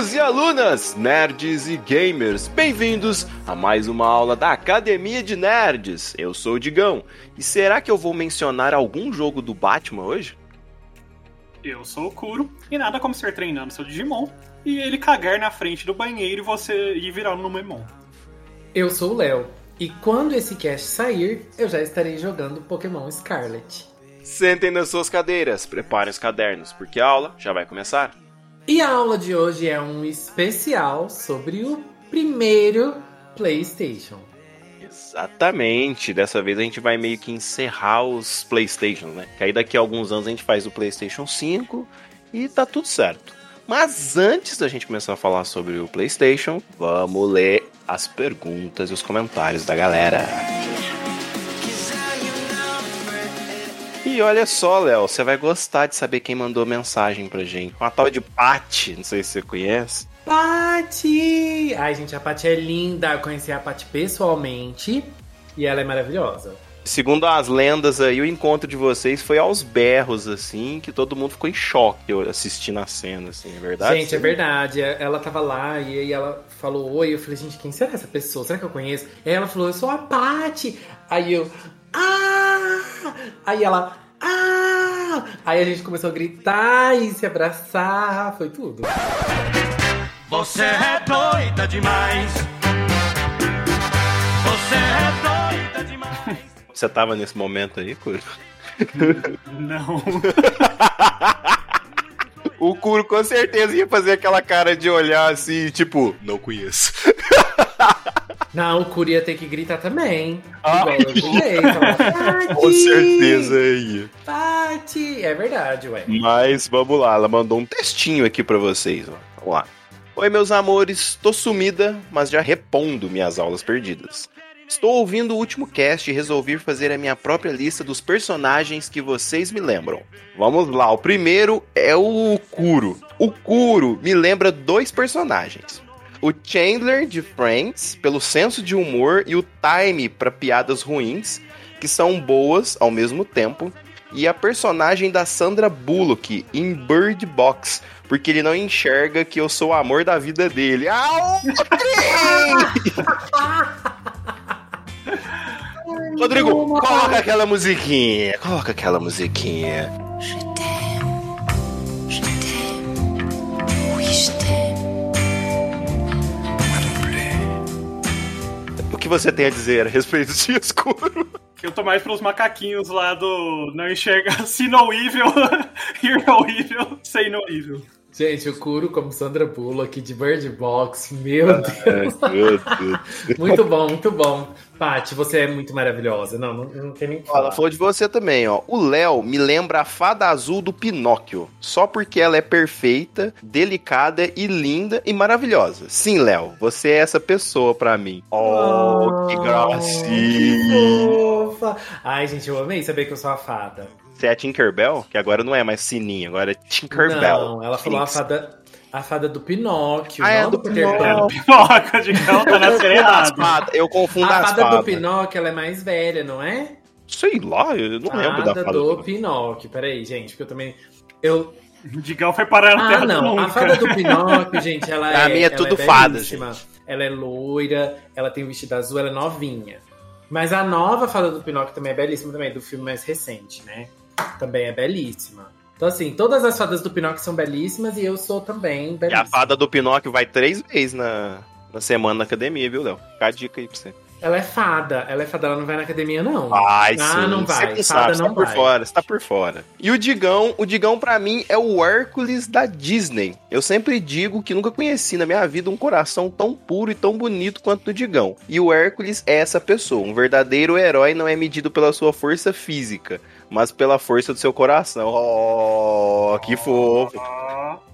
Alunos e alunas, nerds e gamers, bem-vindos a mais uma aula da Academia de Nerds. Eu sou o Digão, e será que eu vou mencionar algum jogo do Batman hoje? Eu sou o Kuro, e nada como ser treinando seu Digimon e ele cagar na frente do banheiro e você ir virar no Memon. Eu sou o Léo, e quando esse cast sair, eu já estarei jogando Pokémon Scarlet. Sentem nas suas cadeiras, preparem os cadernos, porque a aula já vai começar. E a aula de hoje é um especial sobre o primeiro PlayStation. Exatamente. Dessa vez a gente vai meio que encerrar os PlayStation, né? Que aí daqui a alguns anos a gente faz o PlayStation 5 e tá tudo certo. Mas antes da gente começar a falar sobre o PlayStation, vamos ler as perguntas e os comentários da galera. E olha só, Léo, você vai gostar de saber quem mandou mensagem pra gente. Uma tal de Paty, não sei se você conhece. Paty! Ai, gente, a Paty é linda. Eu conheci a Paty pessoalmente e ela é maravilhosa. Segundo as lendas aí, o encontro de vocês foi aos berros, assim, que todo mundo ficou em choque assistindo a cena, assim, é verdade? Gente, é verdade. Ela tava lá e aí ela falou oi. Eu falei, gente, quem será essa pessoa? Será que eu conheço? Aí ela falou, eu sou a Paty. Aí eu, ah! Aí ela, ah! Aí a gente começou a gritar e se abraçar. Foi tudo. Você é doida demais. Você é doida demais. Você tava nesse momento aí, Curo? Não. o Curo com certeza ia fazer aquela cara de olhar assim, tipo, não conheço. Não, o Curi ia ter que gritar também. Ah, igual eu gritei. com certeza ia. Pati! É verdade, ué. Mas vamos lá, ela mandou um textinho aqui pra vocês, ó. Vamos lá. Oi, meus amores, tô sumida, mas já repondo minhas aulas perdidas. Estou ouvindo o último cast e resolvi fazer a minha própria lista dos personagens que vocês me lembram. Vamos lá, o primeiro é o Kuro. O Kuro me lembra dois personagens. O Chandler de Friends, pelo senso de humor e o time para piadas ruins, que são boas ao mesmo tempo. E a personagem da Sandra Bullock em Bird Box, porque ele não enxerga que eu sou o amor da vida dele. Ah, Rodrigo, coloca aquela musiquinha. Coloca aquela musiquinha. Você tem a dizer a respeito de escuro? Eu tô mais pros macaquinhos lá do não enxerga see no evil, hear no evil, say no evil. Gente, o Kuro como Sandra Bullock de Bird Box, meu Deus. muito bom, muito bom. Paty, você é muito maravilhosa. Não, não, não tem nem falar. Ela falou de você também, ó. O Léo me lembra a fada azul do Pinóquio. Só porque ela é perfeita, delicada e linda e maravilhosa. Sim, Léo, você é essa pessoa pra mim. Oh, que gracinha. Que fofa. Ai, gente, eu amei saber que eu sou a fada. Você é a Tinkerbell? Que agora não é mais sininho, agora é Tinkerbell. Não, ela falou a fada, a fada do Pinóquio, Ah, é do do Peter Pan. Pinóquio. Pinóquio de cão tá na fadas, Eu confundo A as fada do fadas. Pinóquio, ela é mais velha, não é? Sei lá, eu não lembro da Fada fada do do Pinóquio. Peraí, gente, porque eu também... Eu... Digão foi parar na Ah, terra não, a fada do Pinóquio, gente, ela A é minha é ela tudo é fada, belíssima. gente. Ela é loira, ela tem o vestido azul, ela é novinha. Mas a nova fada do Pinóquio também é belíssima, também, do filme mais recente, né? Também é belíssima. Então, assim, todas as fadas do Pinóquio são belíssimas e eu sou também E a belíssima. fada do Pinóquio vai três vezes na, na semana na academia, viu, Léo? Fica a dica aí pra você. Ela é fada, ela é fada, ela não vai na academia, não. Vai, ah, sim. não vai. Você fada sabe, você não tá por vai. fora, você tá por fora. E o Digão, o Digão pra mim é o Hércules da Disney. Eu sempre digo que nunca conheci na minha vida um coração tão puro e tão bonito quanto o Digão. E o Hércules é essa pessoa. Um verdadeiro herói não é medido pela sua força física, mas pela força do seu coração. Oh, que fofo.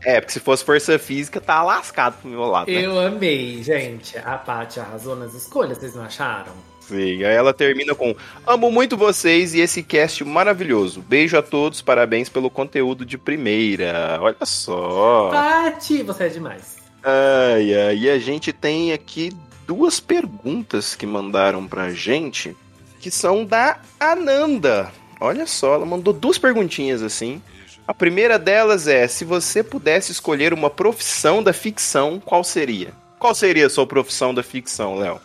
É, porque se fosse força física, tá lascado pro meu lado. né? Eu amei, gente. A Paty arrasou nas escolhas, vocês não acharam? Sim, aí ela termina com: Amo muito vocês e esse cast maravilhoso. Beijo a todos, parabéns pelo conteúdo de primeira. Olha só. Paty, você é demais. Ai, ai, e a gente tem aqui duas perguntas que mandaram pra gente, que são da Ananda. Olha só, ela mandou duas perguntinhas assim. A primeira delas é: se você pudesse escolher uma profissão da ficção, qual seria? Qual seria a sua profissão da ficção, Léo?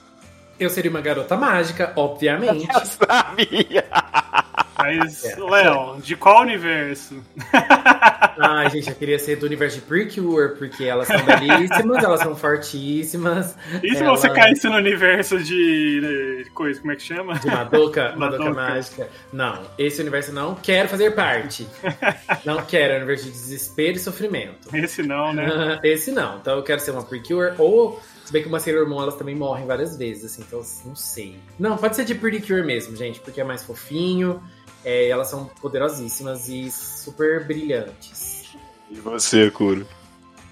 Eu seria uma garota mágica, obviamente. Eu sabia! Mas, É. Léo, de qual universo? Ai, gente, eu queria ser do universo de Precure, porque elas são belíssimas, elas são fortíssimas. E se Ela- você caísse no universo de, de coisa, como é que chama? De Madoka, Madoka Madoka. Mágica. Não, esse universo não quero fazer parte. Não quero, é um universo de desespero e sofrimento. Esse não, né? Esse não. Então eu quero ser uma Precure ou. Se bem que uma Sailor Moon elas também morrem várias vezes, assim, então não sei. Não, pode ser de Precure mesmo, gente, porque é mais fofinho. É, elas são poderosíssimas e super brilhantes. E você, Kuro?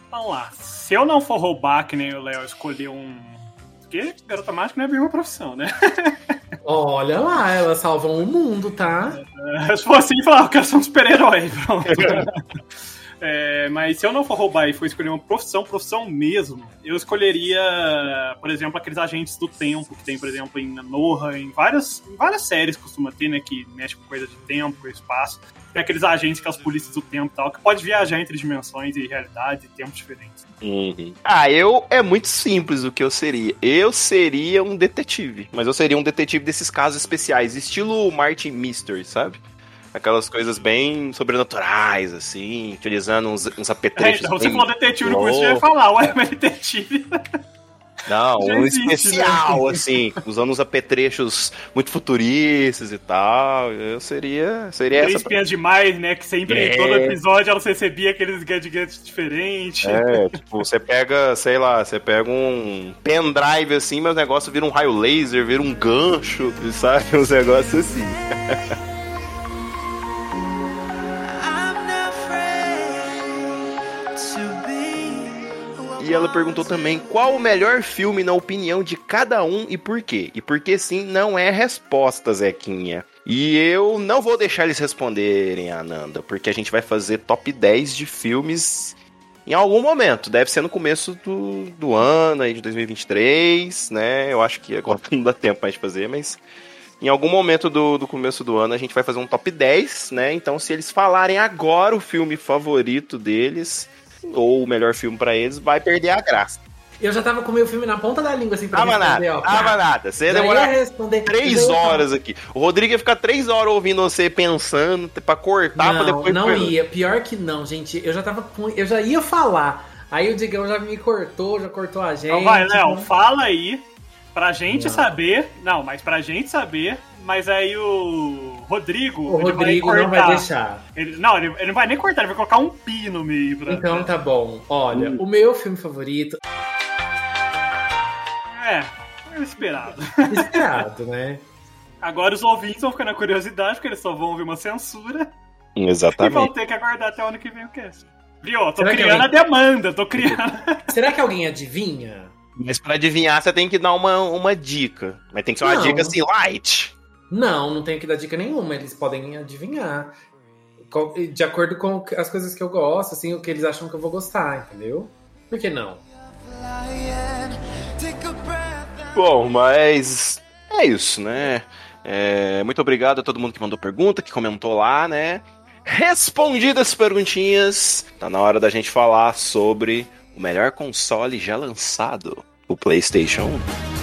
Vamos lá. Se eu não for roubar, que nem o Léo, escolher um. Porque garota mágica não é bem uma profissão, né? Olha lá, elas salvam o mundo, tá? Se for assim, falar, eu quero ser um super-herói, pronto. É, mas se eu não for roubar e for escolher uma profissão, profissão mesmo, eu escolheria, por exemplo, aqueles agentes do tempo que tem, por exemplo, em Noha, em várias, em várias séries costuma ter, né, que mexe com coisa de tempo, espaço. Tem aqueles agentes que é os polícias do tempo e tal, que pode viajar entre dimensões e realidades e tempos diferentes. Ah, eu. É muito simples o que eu seria. Eu seria um detetive. Mas eu seria um detetive desses casos especiais, estilo Martin Mystery, sabe? Aquelas coisas bem sobrenaturais, assim, utilizando uns, uns É, apetrechos. então, você falou detetive no eu ia falar, ué, mas detetive. Não, Já um existe, né? especial, assim, usando uns apetrechos muito futuristas e tal. Eu seria. Seria Três essa. demais, né? Que sempre em É. todo episódio elas recebiam aqueles gadgets diferentes. É, tipo, você pega, sei lá, você pega um pendrive assim, mas o negócio vira um raio laser, vira um gancho, sabe? Uns negócios assim. E ela perguntou também qual o melhor filme na opinião de cada um e por quê. E porque sim, não é resposta, Zequinha. E eu não vou deixar eles responderem, Ananda, porque a gente vai fazer top 10 de filmes em algum momento. Deve ser no começo do, do ano, aí de 2023, né? Eu acho que agora não dá tempo mais de fazer, mas em algum momento do, do começo do ano a gente vai fazer um top 10, né? Então, se eles falarem agora o filme favorito deles, ou o melhor filme pra eles, vai perder a graça. Eu já tava com o meu filme na ponta da língua, assim, pra Tava responder, nada, ó. tava nada. Você ia demorar responder. três horas aqui. O Rodrigo ia ficar três horas ouvindo você pensando pra cortar, pra Não, depois... não ia. Pior que não, gente. Eu já tava com... Eu já ia falar. Aí o Digão já me cortou, já cortou a gente. Então vai, Léo, Não- fala aí pra gente Não. saber. Não, mas pra gente saber. Mas aí o Rodrigo. O Rodrigo vai não vai deixar. Ele, não, ele, ele não vai nem cortar, ele vai colocar um pi no meio. Pra, Então tá bom. Olha, o meu filme favorito, É, é esperado. esperado, né? Agora os ouvintes vão ficar na curiosidade, porque eles só vão ouvir uma censura e vão Exatamente. ter que aguardar até o ano que vem o cast. Viu? Tô Será criando alguém- a demanda, tô criando. Será que alguém adivinha? Mas pra adivinhar, você tem que dar uma, uma dica. Mas tem que ser uma Não. dica assim, light. Não, não tenho que dar dica nenhuma. Eles podem adivinhar. De acordo com as coisas que eu gosto, assim, o que eles acham que eu vou gostar, entendeu? Por que não? Bom, mas é isso, né? É, muito obrigado a todo mundo que mandou pergunta, que comentou lá, né? Respondidas as perguntinhas, tá na hora da gente falar sobre o melhor console já lançado, o PlayStation 1.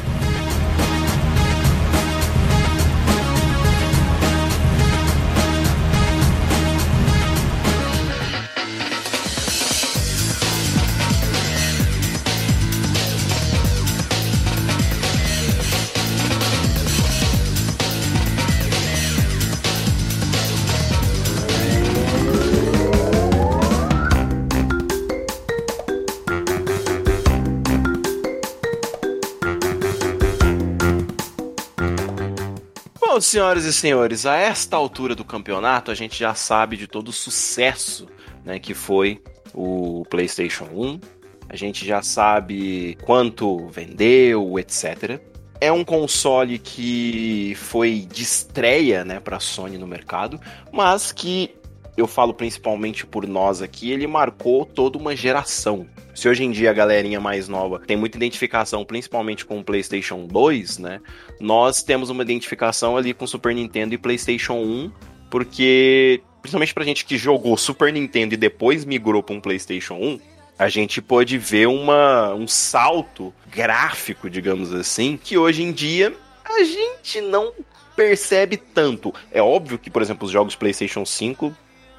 Senhoras e senhores, a esta altura do campeonato, a gente já sabe de todo o sucesso né, que foi o PlayStation 1. A gente já sabe quanto vendeu, etc. É um console que foi de estreia né, para a Sony no mercado, mas que eu falo principalmente por nós aqui, ele marcou toda uma geração. Se hoje em dia a galerinha mais nova tem muita identificação, principalmente com o PlayStation 2, né? Nós temos uma identificação ali com Super Nintendo e PlayStation 1, porque principalmente pra gente que jogou Super Nintendo e depois migrou pra um PlayStation 1, a gente pôde ver uma, um salto gráfico, digamos assim, que hoje em dia a gente não percebe tanto. É óbvio que, por exemplo, os jogos PlayStation 5,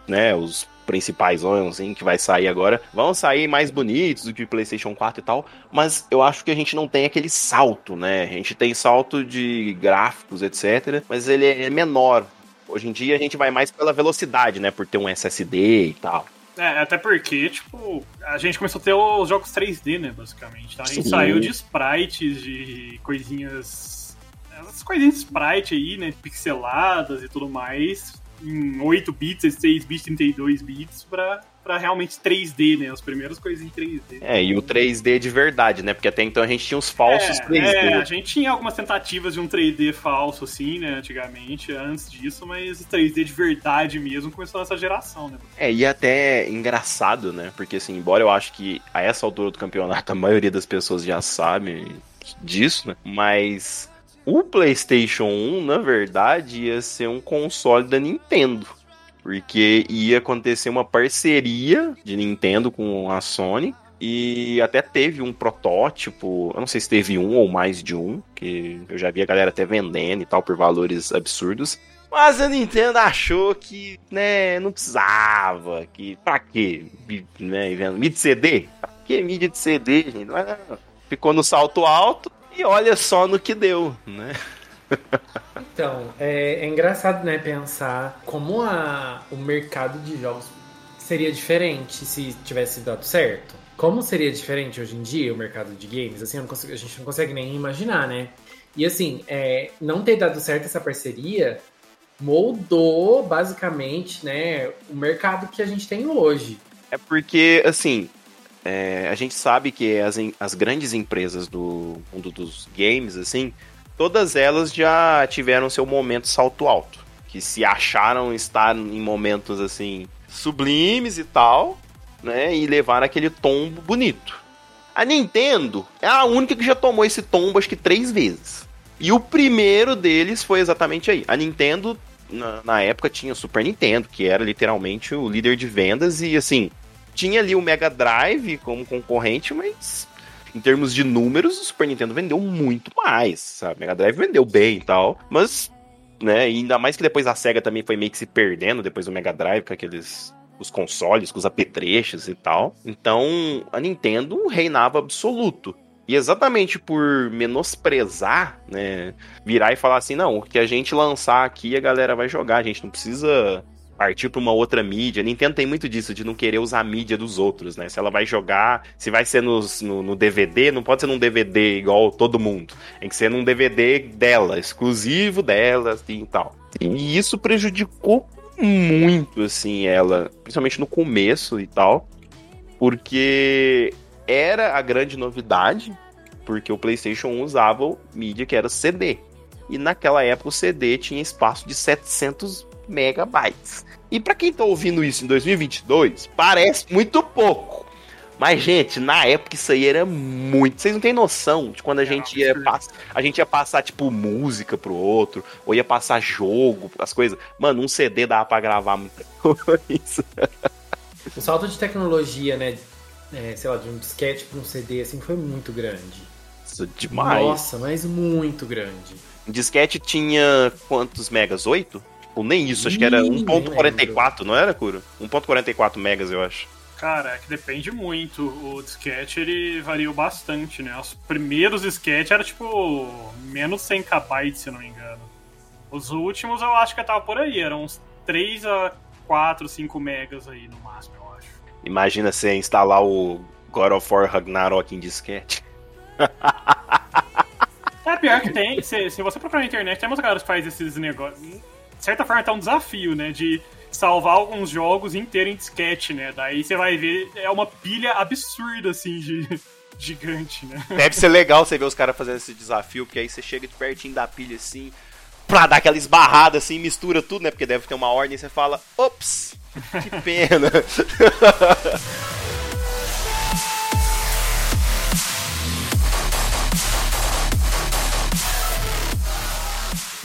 né, os principais assim, que vai sair agora, vão sair mais bonitos do que o PlayStation 4 e tal, mas eu acho que a gente não tem aquele salto, né? A gente tem salto de gráficos, etc, mas ele é menor. Hoje em dia a gente vai mais pela velocidade, né, por ter um SSD e tal. É, até porque, tipo, a gente começou a ter os jogos 3D, né, basicamente. Então a gente Sim. saiu de sprites, de coisinhas. Essas coisinhas de sprite aí, né, pixeladas e tudo mais, em 8 bits, 16 bits, 32 bits, pra, pra realmente 3D, né, as primeiras coisinhas em 3D. É, e o 3D de verdade, né? Porque até então a gente tinha os falsos é, 3D. é, a gente tinha algumas tentativas de um 3D falso, assim, né, antigamente, antes disso, mas o 3D de verdade mesmo começou nessa geração, né? É, e até engraçado, né? Porque, assim, embora eu acho que a essa altura do campeonato a maioria das pessoas já sabe disso, né? Mas o PlayStation 1, na verdade, ia ser um console da Nintendo. Porque ia acontecer uma parceria de Nintendo com a Sony. E até teve um protótipo, eu não sei se teve um ou mais de um, que eu já vi a galera até vendendo e tal por valores absurdos. Mas a Nintendo achou que, né, não precisava, que pra quê? Né, mídia de CD? Pra que mídia de CD, gente? Não é- Ficou no salto alto e olha só no que deu, né? Então, é, é engraçado, né, pensar como a, o mercado de jogos seria diferente se tivesse dado certo. Como seria diferente hoje em dia o mercado de games? Assim, consigo- a gente não consegue nem imaginar, né? E assim, é, não ter dado certo essa parceria moldou basicamente, né, o mercado que a gente tem hoje. É porque, assim, é, a gente sabe que as, as grandes empresas do mundo dos games, assim, todas elas já tiveram seu momento salto alto. Que se acharam estar em momentos, assim, sublimes e tal, né? E levaram aquele tombo bonito. A Nintendo é a única que já tomou esse tombo, acho que três vezes. E o primeiro deles foi exatamente aí. A Nintendo, na, na época, tinha o Super Nintendo, que era literalmente o líder de vendas, e assim, tinha ali o Mega Drive como concorrente, mas em termos de números, o Super Nintendo vendeu muito mais, sabe? O Mega Drive vendeu bem e tal, mas, né, ainda mais que depois a SEGA também foi meio que se perdendo depois do Mega Drive com aqueles os consoles, com os apetrechos e tal. Então, a Nintendo reinava absoluto. E exatamente por menosprezar, né, virar e falar assim, não, o que a gente lançar aqui a galera vai jogar, a gente não precisa partir para uma outra mídia. Nintendo tem muito disso, de não querer usar a mídia dos outros, né? Se ela vai jogar, se vai ser nos- no, no DVD, não pode ser num DVD igual todo mundo. Tem que ser num DVD dela, exclusivo dela, assim e tal. E isso prejudicou muito, assim, ela, principalmente no começo e tal, porque era a grande novidade, porque o PlayStation 1 usava mídia que era CD. E naquela época o CD tinha espaço de 700 megabytes. E pra quem tá ouvindo isso em 2022, parece muito pouco. Mas, gente, na época isso aí era muito. Vocês não têm noção de quando a gente ia passar. A gente ia passar, tipo, música pro outro, ou ia passar jogo, as coisas. Mano, um CD dava pra gravar muita coisa. O salto de tecnologia, né, é, sei lá, de um disquete para um CD, assim, foi muito grande. Isso é demais. Nossa, mas muito grande. O disquete tinha quantos megas? 8? Ou nem isso, acho que era Ih, nem 1.44, não era, Curo? 1.44 megas, eu acho. Cara, é que depende muito. O disquete ele variou bastante, né? Os primeiros disquetes era tipo menos 100 KB, se eu não me engano. Os últimos eu acho que tava por aí, eram uns 3 a 4, 5 megas aí no máximo, eu acho. Imagina você instalar o God of War Ragnarok em disquete. É pior que tem, se, se você procurar na internet, tem umas caras que faz esses negócios. De certa forma, tá um desafio, né? De salvar alguns jogos inteiros em disquete, né? Daí você vai ver, é uma pilha absurda, assim, de gigante, né? Deve ser legal você ver os caras fazendo esse desafio, porque aí você chega de pertinho da pilha assim, pra dar aquela esbarrada assim, mistura tudo, né? Porque deve ter uma ordem e você fala, ops, que pena.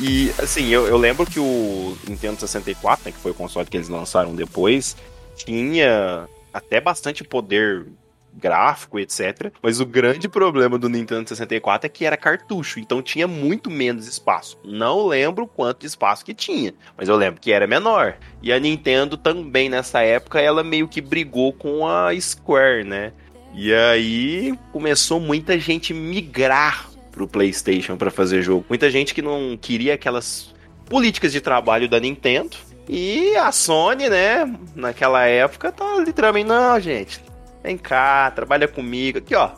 E, assim, eu, eu lembro que o Nintendo 64, né, que foi o console que eles lançaram depois, tinha até bastante poder gráfico, etc. Mas o grande problema do Nintendo 64 é que era cartucho, então tinha muito menos espaço. Não lembro quanto espaço que tinha, mas eu lembro que era menor. E a Nintendo também nessa época ela meio que brigou com a Square, né? E aí começou muita gente migrar pro PlayStation para fazer jogo. Muita gente que não queria aquelas políticas de trabalho da Nintendo. E a Sony, né, naquela época, tá literalmente, não, gente, vem cá, trabalha comigo, aqui ó,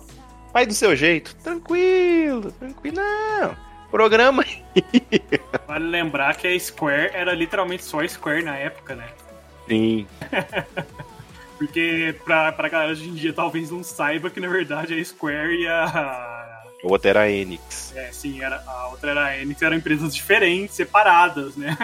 faz do seu jeito, tranquilo, tranquilo, não, programa Vale lembrar que a Square era literalmente só a Square na época, né? Sim, Porque pra, pra galera hoje em dia talvez não saiba que na verdade a Square e a. o outro era a Enix. É, sim, era, a outra era a Enix, eram empresas diferentes, separadas, né?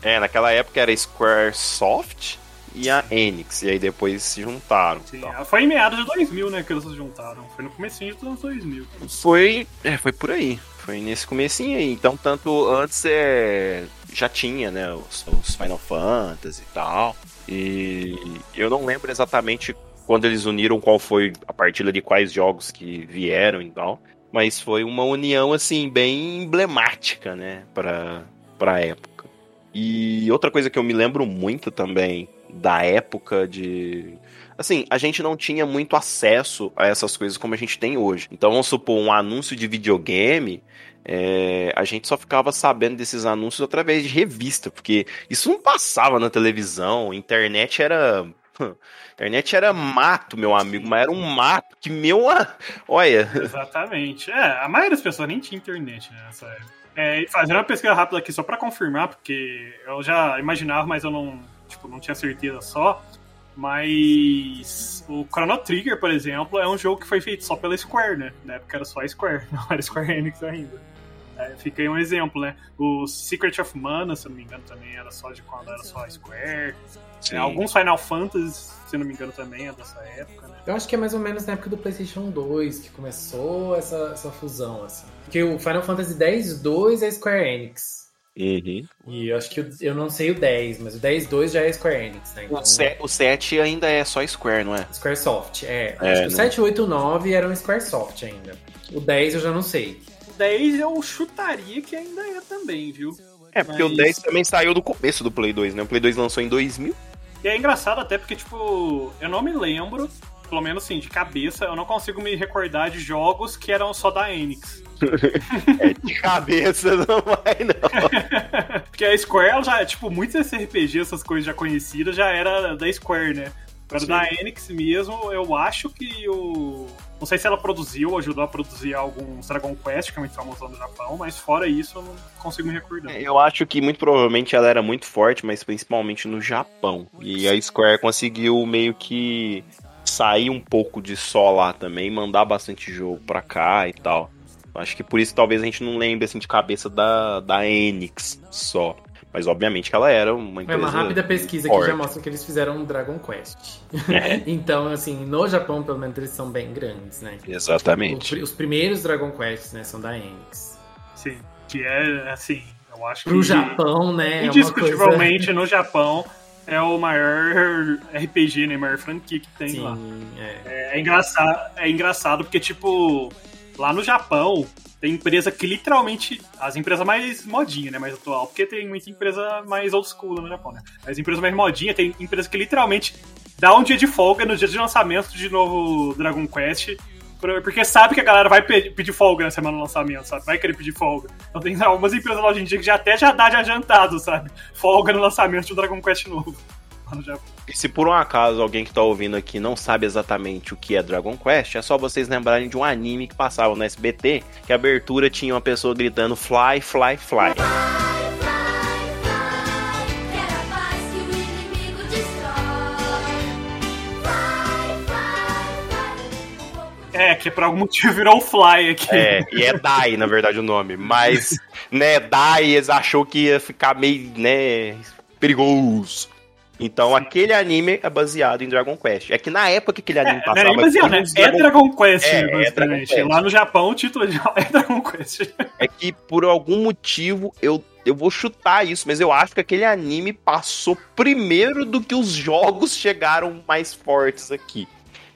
É, naquela época era a Squaresoft e a Enix, e aí depois se juntaram. Sim, Então, foi em meados de 2000, né, que eles se juntaram. Foi no comecinho dos anos 2000. Foi, é, foi por aí. Foi nesse comecinho aí. Então, tanto antes é, já tinha, né, os, os Final Fantasy e tal. E eu não lembro exatamente quando eles uniram qual foi a partir de quais jogos que vieram e tal. Mas foi uma união, assim, bem emblemática, né, pra, pra época. E outra coisa que eu me lembro muito também da época de. Assim, a gente não tinha muito acesso a essas coisas como a gente tem hoje. Então, vamos supor, um anúncio de videogame, é, a gente só ficava sabendo desses anúncios através de revista, porque isso não passava na televisão, internet era. Internet era mato, meu amigo, mas era um mato que, meu. Olha, Exatamente. É, a maioria das pessoas nem tinha internet nessa época. É, fazendo uma pesquisa rápida aqui só pra confirmar, porque eu já imaginava, mas eu não, tipo, não tinha certeza só. Mas o Chrono Trigger, por exemplo, é um jogo que foi feito só pela Square, né? Na época era só a Square, não era Square Enix ainda. É, fica aí um exemplo, né? O Secret of Mana, se eu não me engano, também era só de quando era só a Square. Sim. É, alguns Final Fantasy, se eu não me engano, também é dessa época, né? Eu acho que é mais ou menos na época do PlayStation 2 que começou essa, essa fusão, assim. Porque o Final Fantasy X-2 é Square Enix. Uhum. E eu acho que o- eu não sei o 10, mas o 10-2 já é Square Enix, né? Então, o, se- o 7 ainda é só Square, não é? Squaresoft, é. É, acho que o né? 7, 8 9 eram Squaresoft ainda. O 10 eu já não sei. 10 eu chutaria que ainda é também, viu? É, porque Mas- o 10 também saiu do começo do Play 2, né? O Play 2 lançou em 2000. E é engraçado até porque, tipo, eu não me lembro, pelo menos assim, de cabeça, eu não consigo me recordar de jogos que eram só da Enix. De cabeça não vai, não. porque a Square, já, tipo, muitos SRPG, essas coisas já conhecidas, já era da Square, né? Agora da Enix mesmo, eu acho que o. Não sei se ela produziu, ajudou a produzir alguns Dragon Quest, que é muito famoso no Japão, mas fora isso, eu não consigo me recordar. Eu acho que muito provavelmente ela era muito forte, mas principalmente no Japão. E a Square conseguiu meio que sair um pouco de só lá também, mandar bastante jogo pra cá e tal. Acho que por isso talvez a gente não lembre assim de cabeça da, da Enix só. Mas obviamente que ela era uma É empresa. uma rápida pesquisa que forte. já mostra que eles fizeram um Dragon Quest. É. então, assim, no Japão, pelo menos, eles são bem grandes, né? Exatamente. O- Os primeiros Dragon Quests, né, são da Enix. Sim. Que é, assim, eu acho que. Pro Japão, né? é uma Indiscutivelmente, no Japão, é o maior RPG, né? Maior franquia que tem Sim, lá. é. É engraçado, é engraçado porque, tipo, lá no Japão, tem empresa que literalmente. As empresas mais modinha, né? Mais atual. Porque tem muita empresa mais old school no Japão, né? As empresas mais modinha, tem empresa que literalmente dá um dia de folga no dia de lançamento de novo Dragon Quest. por- Porque sabe que a galera vai pe- pedir folga na semana do lançamento, sabe? Vai querer pedir folga. Então tem algumas empresas lá hoje em dia que já até já dá de adiantado, sabe? Folga no lançamento de um Dragon Quest novo. Lá no Japão. E se por um acaso alguém que tá ouvindo aqui não sabe exatamente o que é Dragon Quest, é só vocês lembrarem de um anime que passava no SBT, que a abertura tinha uma pessoa gritando Fly, Fly, Fly. É, que por algum motivo virou o Fly aqui. É, e é Dai, na verdade, o nome. Mas, né, Dai, eles achou que ia ficar meio, né, perigoso. Então aquele anime é baseado em Dragon Quest. É que na época que aquele anime É, passava. não é baseado, né? filmes É Dragon Quest, É, é. Dragon Quest. Lá no Japão, o título original é Dragon Quest. É que por algum motivo eu, eu vou chutar isso, mas eu acho que aquele anime passou primeiro do que os jogos chegaram mais fortes aqui.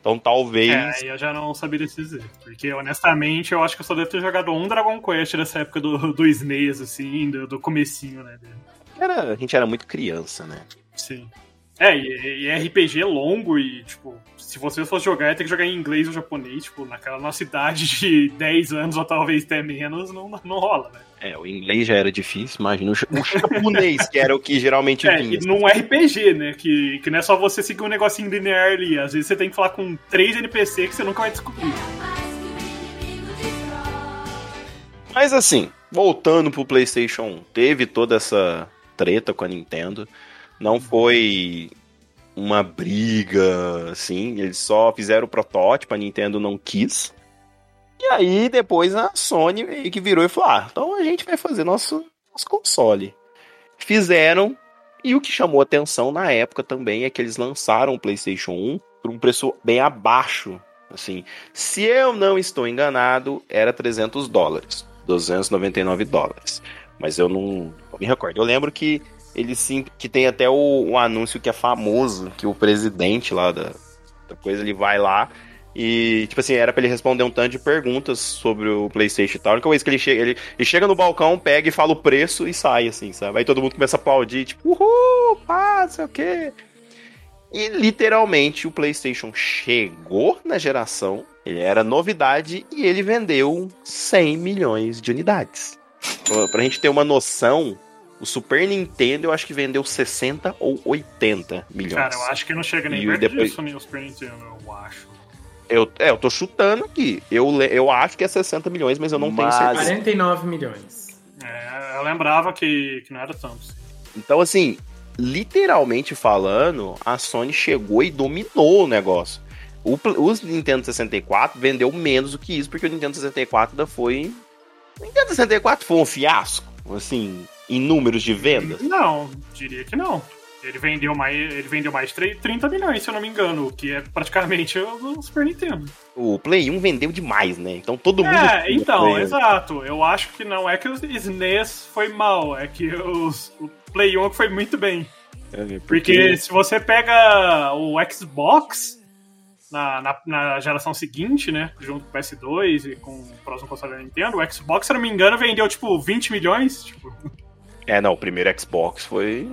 Então talvez. É, eu já não saberia dizer. Porque, honestamente, eu acho que eu só devo ter jogado um Dragon Quest dessa época do, do SNES, assim, do, do comecinho, né? Era, a gente era muito criança, né? Sim. É, e, e é RPG longo e, tipo, se você fosse jogar, ia ter que jogar em inglês ou japonês, tipo, naquela nossa idade de 10 anos ou talvez até menos, não, não rola, né? É, o inglês já era difícil, imagina o ja- o japonês, que era o que geralmente É, vinha. e num RPG, né? Que, que não é só você seguir um negocinho linear ali. Às vezes você tem que falar com três NPC que você nunca vai descobrir. Mas assim, voltando pro PlayStation 1, teve toda essa treta com a Nintendo. Não foi uma briga, assim, eles só fizeram o protótipo, a Nintendo não quis. E aí depois a Sony que virou e falou: ah, então a gente vai fazer nosso, nosso console. Fizeram, e o que chamou atenção na época também é que eles lançaram o PlayStation 1 por um preço bem abaixo. Assim, se eu não estou enganado, era 300 dólares, 299 dólares. Mas eu não, não me recordo. Eu lembro que ele sim, que tem até o, anúncio que é famoso, que o presidente lá da, da coisa, ele vai lá e, tipo assim, era pra ele responder um tanto de perguntas sobre o Playstation e tal. A única coisa que ele chega, ele, ele chega no balcão, pega e fala o preço e sai, assim, sabe? Aí todo mundo começa a aplaudir, tipo, uhul, pá, sei o quê. E literalmente o PlayStation chegou na geração, ele era novidade e ele vendeu 100 milhões de unidades. Pra gente ter uma noção, o Super Nintendo eu acho que vendeu 60 ou 80 milhões. Cara, eu acho que não chega nem E perto depois- disso nem o Super Nintendo, eu acho. Eu, é, eu tô chutando aqui. Eu, eu acho que é 60 milhões, mas eu não tenho Mas- certeza. 49 milhões. É, eu lembrava que, que não era tanto. assim. Então, assim, literalmente falando, a Sony chegou e dominou o negócio. O, o Nintendo 64 vendeu menos do que isso, porque o Nintendo 64 ainda foi. O Nintendo 64 foi um fiasco, assim, em números de vendas. Não, diria que não. Ele vendeu mais, ele vendeu mais de 3 30 milhões, se eu não me engano, o que é praticamente o Super Nintendo. O Play 1 vendeu demais, né? Então todo mundo. É, então, Play 1. exato. Eu acho que não é que o SNES foi mal, é que os, o Play 1 foi muito bem. É, Porque se você pega o Xbox na, na, na geração seguinte, né? Junto com o PS2 e com o próximo console da Nintendo, o Xbox, se eu não me engano, vendeu tipo 20 milhões. Tipo, É, não, o primeiro Xbox foi.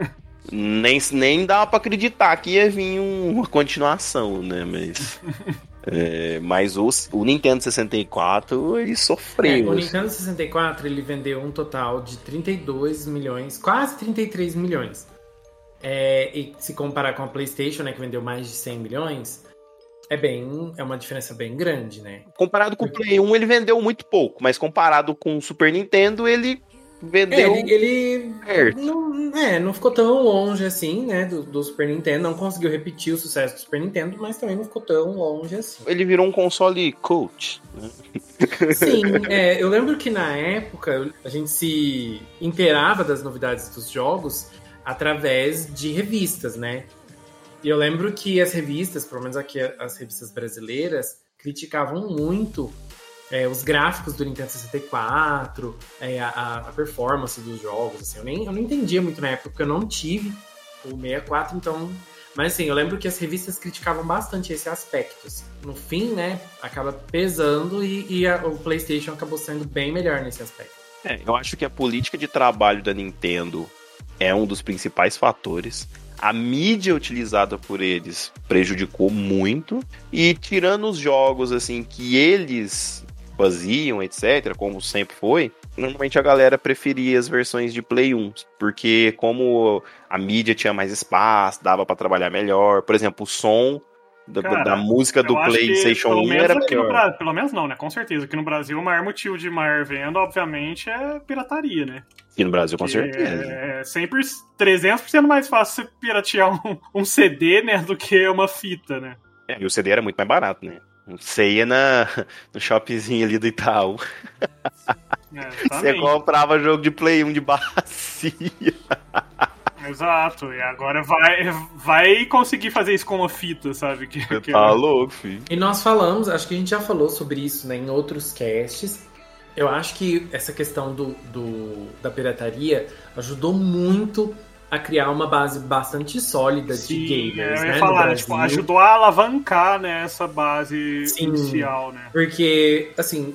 nem, nem dava pra acreditar que ia vir um- uma continuação, né? Mas. é, mas o, o Nintendo 64, ele É, sofreu. o assim. Nintendo 64 ele vendeu um total de 32 milhões, quase 33 milhões. É, e se comparar com a PlayStation, né, que vendeu mais de 100 milhões, é bem, é uma diferença bem grande, né? Comparado com o Play 1, ele vendeu muito pouco, mas comparado com o Super Nintendo, ele É, vendeu. ele, ele perto. não, é, não ficou tão longe assim, né, do, do Super Nintendo, não conseguiu repetir o sucesso do Super Nintendo, mas também não ficou tão longe assim. Ele virou um console cult. né? Sim, é, eu lembro que na época a gente se inteirava das novidades dos jogos através de revistas, né? E eu lembro que as revistas, pelo menos aqui as revistas brasileiras, criticavam muito é, os gráficos do Nintendo 64, é, a, a performance dos jogos. Assim, eu, nem, eu não entendia muito na época, porque eu não tive o 64, então. Mas assim, eu lembro que as revistas criticavam bastante esse aspecto. assim. No fim, né, acaba pesando e, e a- o PlayStation acabou sendo bem melhor nesse aspecto. É, eu acho que a política de trabalho da Nintendo é um dos principais fatores. A mídia utilizada por eles prejudicou muito. E tirando os jogos assim que eles faziam, etc., como sempre foi, normalmente a galera preferia as versões de Play 1, porque como a mídia tinha mais espaço, dava pra trabalhar melhor. Por exemplo, o som da, Cara, da música do PlayStation pelo 1 menos era melhor. Bra- Pelo menos não, né? Com certeza. Aqui no Brasil, o maior motivo de maior venda, obviamente, é pirataria, né? Aqui no Brasil, com certeza. É sempre 300% mais fácil você piratear um, um CD, né, do que uma fita, né? É, e o CD era muito mais barato, né? Você ia na, no shoppingzinho ali do Itaú. É, Você comprava jogo de Play 1 de bacia. Exato, e agora vai, vai conseguir fazer isso com uma fita, sabe? Que, Você que- tá louco, filho. E nós falamos, acho que a gente já falou sobre isso né, em outros casts. Eu acho que essa questão do, do- da pirataria ajudou muito a criar uma base bastante sólida Sim, de gamers, eu né? ia no falar, né, Brasil. tipo, ajudou a alavancar né, essa base Sim. inicial, né? Porque, assim,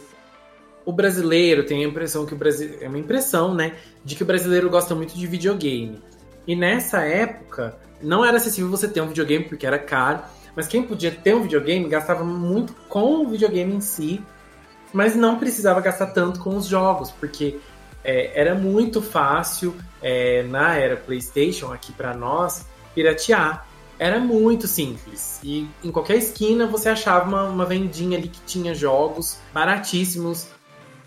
o brasileiro tem a impressão que o Brasil. É uma impressão, né? De que o brasileiro gosta muito de videogame. E nessa época, não era acessível você ter um videogame porque era caro. Mas quem podia ter um videogame gastava muito com o videogame em si, mas não precisava gastar tanto com os jogos, porque é, era muito fácil é, na era PlayStation, aqui pra nós, piratear. Era muito simples. E em qualquer esquina você achava uma, uma vendinha ali que tinha jogos baratíssimos.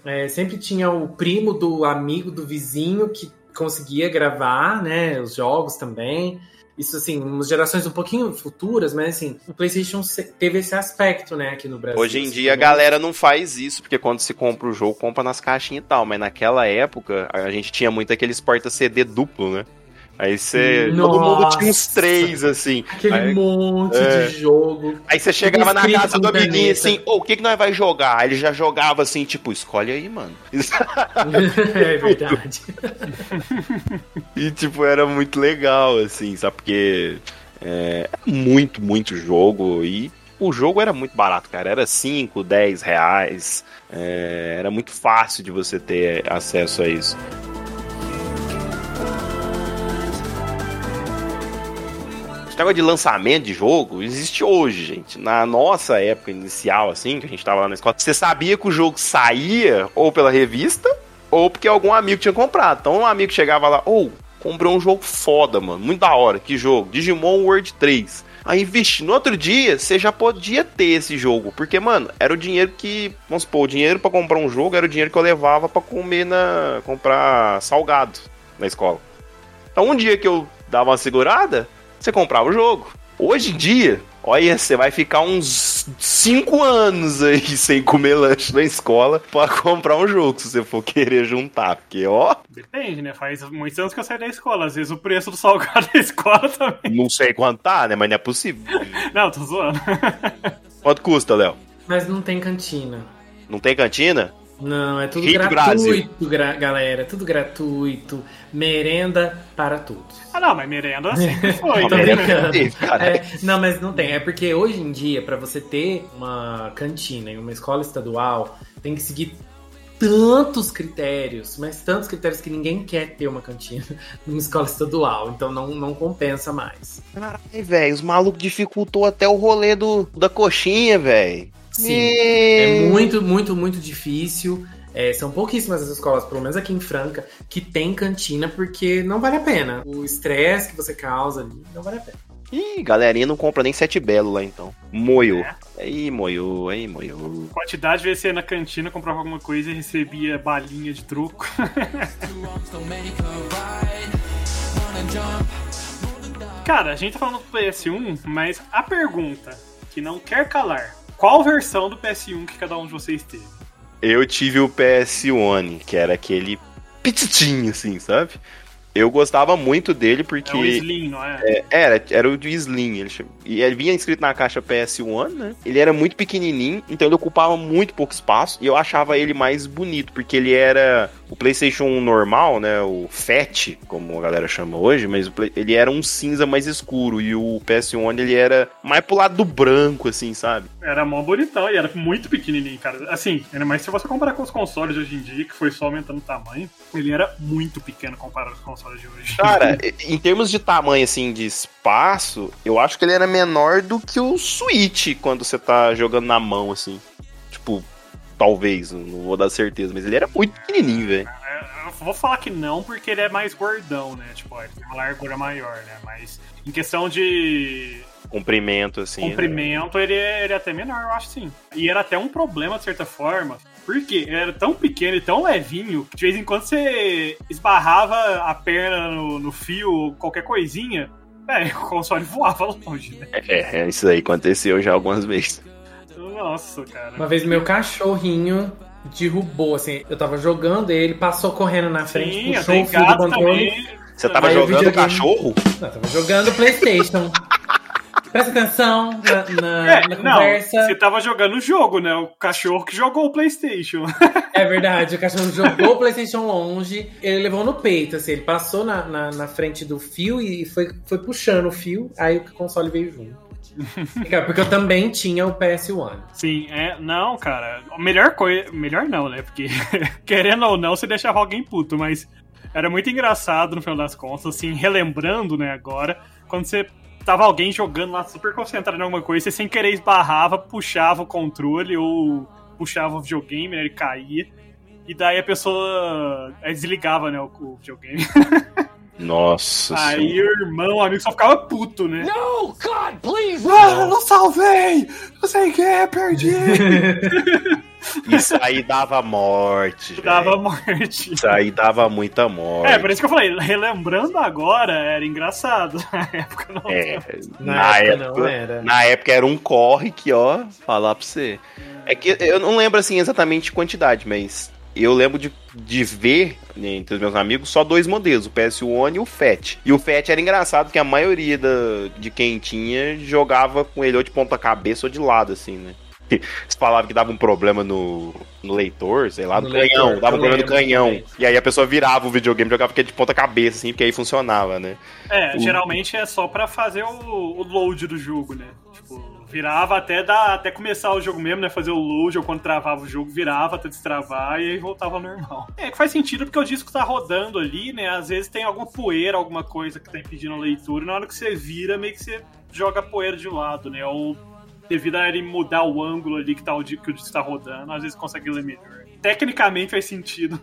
É, sempre tinha o primo do amigo do vizinho que conseguia gravar, né, os jogos também. Isso, assim, umas gerações um pouquinho futuras, mas assim, o PlayStation teve esse aspecto, né, aqui no Brasil. Hoje em dia a galera não faz isso, porque quando se compra o jogo, compra nas caixinhas e tal. Mas naquela época, a gente tinha muito aqueles porta-CD duplo, né? Aí você. Todo mundo tinha uns três, assim. Aquele Aí, monte é. de jogo. aí você chegava na casa do amiguinho assim, ô, o que, que nós vai jogar? Aí ele já jogava assim, tipo, escolhe aí, mano. é verdade. E, tipo, era muito legal, assim, sabe? Porque é, muito, muito jogo. E o jogo era muito barato, cara. Era 5, 10 reais. É, era muito fácil de você ter acesso a isso. Esse negócio de lançamento de jogo existe hoje, gente. Na nossa época inicial, assim, que a gente tava lá na escola, você sabia que o jogo saía ou pela revista ou porque algum amigo tinha comprado. Então um amigo chegava lá, ou comprou um jogo foda, mano, muito da hora. Que jogo? Digimon World 3. Aí, vixe, no outro dia você já podia ter esse jogo, porque, mano, era o dinheiro que, vamos supor, o dinheiro pra comprar um jogo era o dinheiro que eu levava pra comer na. comprar salgado na escola. Então, um dia que eu dava uma segurada, você comprava o jogo. Hoje em dia, olha, você vai ficar uns 5 anos aí sem comer lanche na escola pra comprar um jogo, se você for querer juntar. Porque, ó, Depende, né? Faz muitos anos que eu saí da escola. Às vezes o preço do salgado da escola também. não sei quanto tá, né? Mas não é possível. Não, tô zoando. Quanto custa, Léo? Mas não tem cantina. Não tem cantina? Não, é tudo Rico gratuito, gra- galera. Tudo gratuito. Merenda para todos. Ah, não, mas merenda sempre foi, Tô né? Teve, cara. É, não, mas não tem. É porque hoje em dia, pra você ter uma cantina em uma escola estadual, tem que seguir tantos critérios, mas tantos critérios que ninguém quer ter uma cantina numa escola estadual. Então não, não compensa mais. Caralho, velho, os malucos dificultou até o rolê do, da coxinha, velho. Sim. É muito, muito, muito difícil. É, são pouquíssimas as escolas, pelo menos aqui em Franca, que tem cantina, porque não vale a pena. O estresse que você causa ali não vale a pena. Ih, galerinha não compra nem sete belo lá então. Moio. É. Aí, moio, aí, moio. Quantidade de vezes você ia na cantina, comprava alguma coisa e recebia balinha de truco. Cara, a gente tá falando do PS1, mas a pergunta que não quer calar: qual versão do PS1 que cada um de vocês teve? Eu tive o PS1, que era aquele petitinho, assim, sabe? Eu gostava muito dele porque. É o Slim, não é? É, era, era o de Slim. Ele, e ele vinha escrito na caixa PS1, né? Ele era muito pequenininho, então ele ocupava muito pouco espaço. E eu achava ele mais bonito, porque ele era o PlayStation 1 normal, né? O Fat, como a galera chama hoje, mas Play- ele era um cinza mais escuro. E o PS1 ele era mais pro lado do branco, assim, sabe? Era mó bonitão e era muito pequenininho, cara. Assim, ainda mais se você comparar com os consoles de hoje em dia, que foi só aumentando o tamanho, ele era muito pequeno comparado com os consoles de hoje. Cara, em termos de tamanho, assim, de espaço, eu acho que ele era menor do que o Switch quando você tá jogando na mão, assim. Tipo, talvez, não vou dar certeza, mas ele era muito pequenininho, velho. É, Eu vou falar que não, porque ele é mais gordão, né? Tipo, ele tem uma largura maior, né? Mas em questão de Comprimento, assim. né? comprimento, ele, é- ele é até menor, eu acho sim. E era até um problema, de certa forma, porque ele era tão pequeno e tão levinho que de vez em quando você esbarrava a perna no, no fio ou qualquer coisinha, é, o console voava longe, né? É, é, isso aí aconteceu já algumas vezes. Nossa, cara. Uma vez meu cachorrinho derrubou, assim, eu tava jogando ele, passou correndo na frente, Sim, puxou o fio do controle. também. Você tava Aí o jogando videogame- cachorro? Não, tava jogando Playstation. Presta atenção na, na- É, na não, conversa. você tava jogando o jogo, né? O cachorro que jogou o PlayStation. É verdade, o cachorro jogou o Playstation longe, ele levou no peito, assim, ele passou na, na, na frente do fio e foi, foi puxando o fio, aí o console veio junto. Cara, Porque eu também tinha o PS1. Sim, é. Não, cara. Melhor coisa. Melhor não, né? Porque, querendo ou não, você deixava alguém puto, mas era muito engraçado no final das contas, assim, relembrando, né, agora, quando você tava alguém jogando lá super concentrado em alguma coisa, você sem querer esbarrava, puxava o controle ou puxava o videogame, né? Ele caía. E daí a pessoa desligava, né, o, o videogame. Nossa Aí senhora. o irmão, o amigo só ficava puto, né? No, God, please! Ah, não salvei! Não sei o que, perdi! Isso aí dava morte. Dava velho. morte. Isso aí dava muita morte. É, por isso que eu falei, relembrando agora, era engraçado. Na época não. É, Na, na, época, época, não era. na época era um corre que, ó, falar pra você. É que eu não lembro assim exatamente quantidade, mas eu lembro de, de ver né, entre os meus amigos só dois modelos, o PS1 e o FAT. E o FAT era engraçado porque a maioria da, de quem tinha jogava com ele ou de ponta cabeça ou de lado, assim, né? Você falava que dava um problema no, no leitor, sei lá, no, No canhão, leitor, dava um problema no canhão. também. E aí a pessoa virava o videogame e jogava porque de ponta cabeça, assim, porque aí funcionava, né? É, O- geralmente é só pra fazer o, o load do jogo, né? Tipo, virava até dar, até começar o jogo mesmo, né? Fazer o load, ou quando travava o jogo, virava até destravar e aí voltava ao normal. É que faz sentido porque o disco tá rodando ali, né? Às vezes tem alguma poeira, alguma coisa que tá impedindo a leitura, e na hora que você vira, meio que você joga a poeira de lado, né? Ou devido a ele mudar o ângulo ali que, tá, o que o disco tá rodando, às vezes consegue ler melhor. Tecnicamente faz sentido.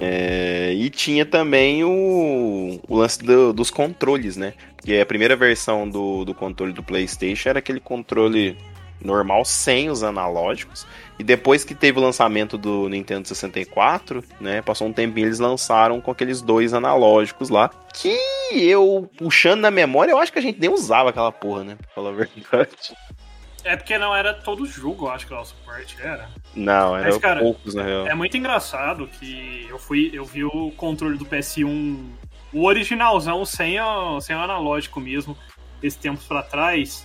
É, e tinha também o, o lance do- dos controles, né? Que a primeira versão do, do controle do PlayStation era aquele controle normal sem os analógicos. E depois que teve o lançamento do Nintendo 64, né? Passou um tempinho eles lançaram com aqueles dois analógicos lá. Que eu, puxando na memória, eu acho que a gente nem usava aquela porra, né? Pra falar a verdade. É porque não era todo jogo, eu acho que lá o suporte era. Não, eram Mas, cara, poucos na real. É muito engraçado que eu fui, eu vi o controle do PS1, o originalzão, sem o, sem o analógico mesmo, esses tempos pra trás.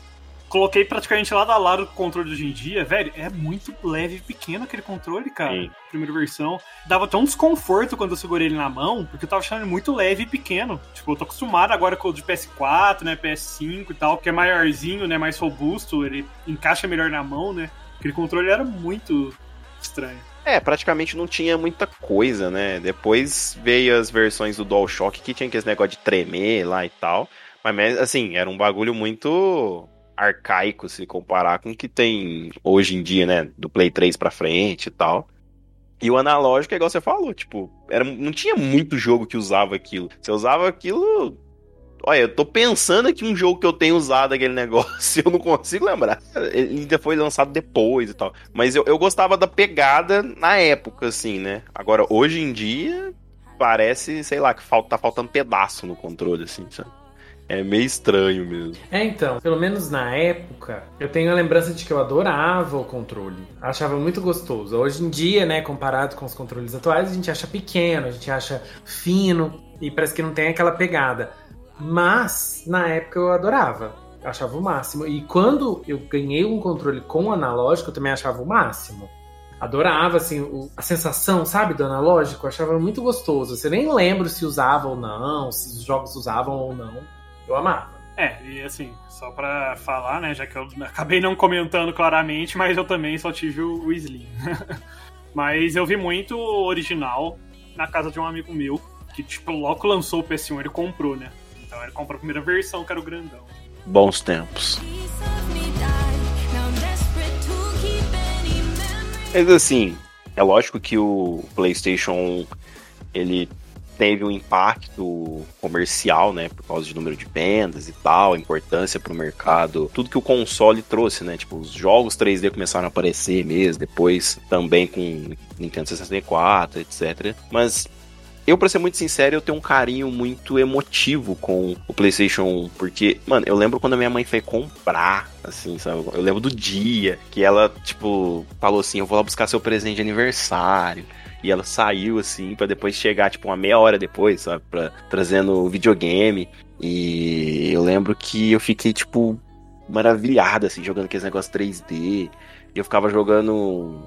Coloquei praticamente lado a lado o controle de hoje em dia, velho. É muito leve e pequeno aquele controle, cara. Sim. Primeira versão. Dava tão desconforto quando eu segurei ele na mão, porque eu tava achando ele muito leve e pequeno. Tipo, eu tô acostumado agora com o de PS4, né? PS5 e tal, que é maiorzinho, né? Mais robusto, ele encaixa melhor na mão, né? Aquele controle era muito estranho. É, praticamente não tinha muita coisa, né? Depois veio as versões do DualShock que tinha aquele negócio de tremer lá e tal. Mas, assim, era um bagulho muito arcaico se comparar com o que tem hoje em dia, né? Do Play 3 pra frente e tal. E o analógico é igual você falou, tipo, era, não tinha muito jogo que usava aquilo. Você usava aquilo. Olha, eu tô pensando aqui um jogo que eu tenho usado aquele negócio, eu não consigo lembrar. Ele ainda foi lançado depois e tal. Mas eu, eu gostava da pegada na época, assim, né? Agora, hoje em dia, parece, sei lá, que falta, tá faltando pedaço no controle, assim, sabe? É meio estranho mesmo. É, então, pelo menos na época, eu tenho a lembrança de que eu adorava o controle. Achava muito gostoso. Hoje em dia, né, comparado com os controles atuais, a gente acha pequeno, a gente acha fino e parece que não tem aquela pegada. Mas, na época, eu adorava. Achava o máximo. E quando eu ganhei um controle com analógico, eu também achava o máximo. Adorava, assim, o- a sensação, sabe, do analógico. Achava muito gostoso. Você nem lembro se usava ou não, se os jogos usavam ou não. Eu amava. É, e assim, só pra falar, né, já que eu acabei não comentando claramente, mas eu também só tive o, Slim. mas eu vi muito original na casa de um amigo meu, que, tipo, logo lançou o PS1, ele comprou, né? Então ele comprou a primeira versão, que era o grandão. Bons tempos. Mas assim, é lógico que o PlayStation 1, ele teve um impacto comercial, né, por causa de número de vendas e tal, importância pro mercado, tudo que o console trouxe, né, tipo, os jogos 3D começaram a aparecer mesmo, depois também com Nintendo 64, etc. Mas eu, pra ser muito sincero, eu tenho um carinho muito emotivo com o PlayStation 1. Porque, mano, eu lembro quando a minha mãe foi comprar, assim, sabe? Eu lembro do dia que ela, tipo, falou assim: eu vou lá buscar seu presente de aniversário. E ela saiu, assim, pra depois chegar, tipo, uma meia hora depois, sabe? Pra, trazendo videogame. E eu lembro que eu fiquei, tipo, maravilhado, assim, jogando aqueles negócios 3D. E eu ficava jogando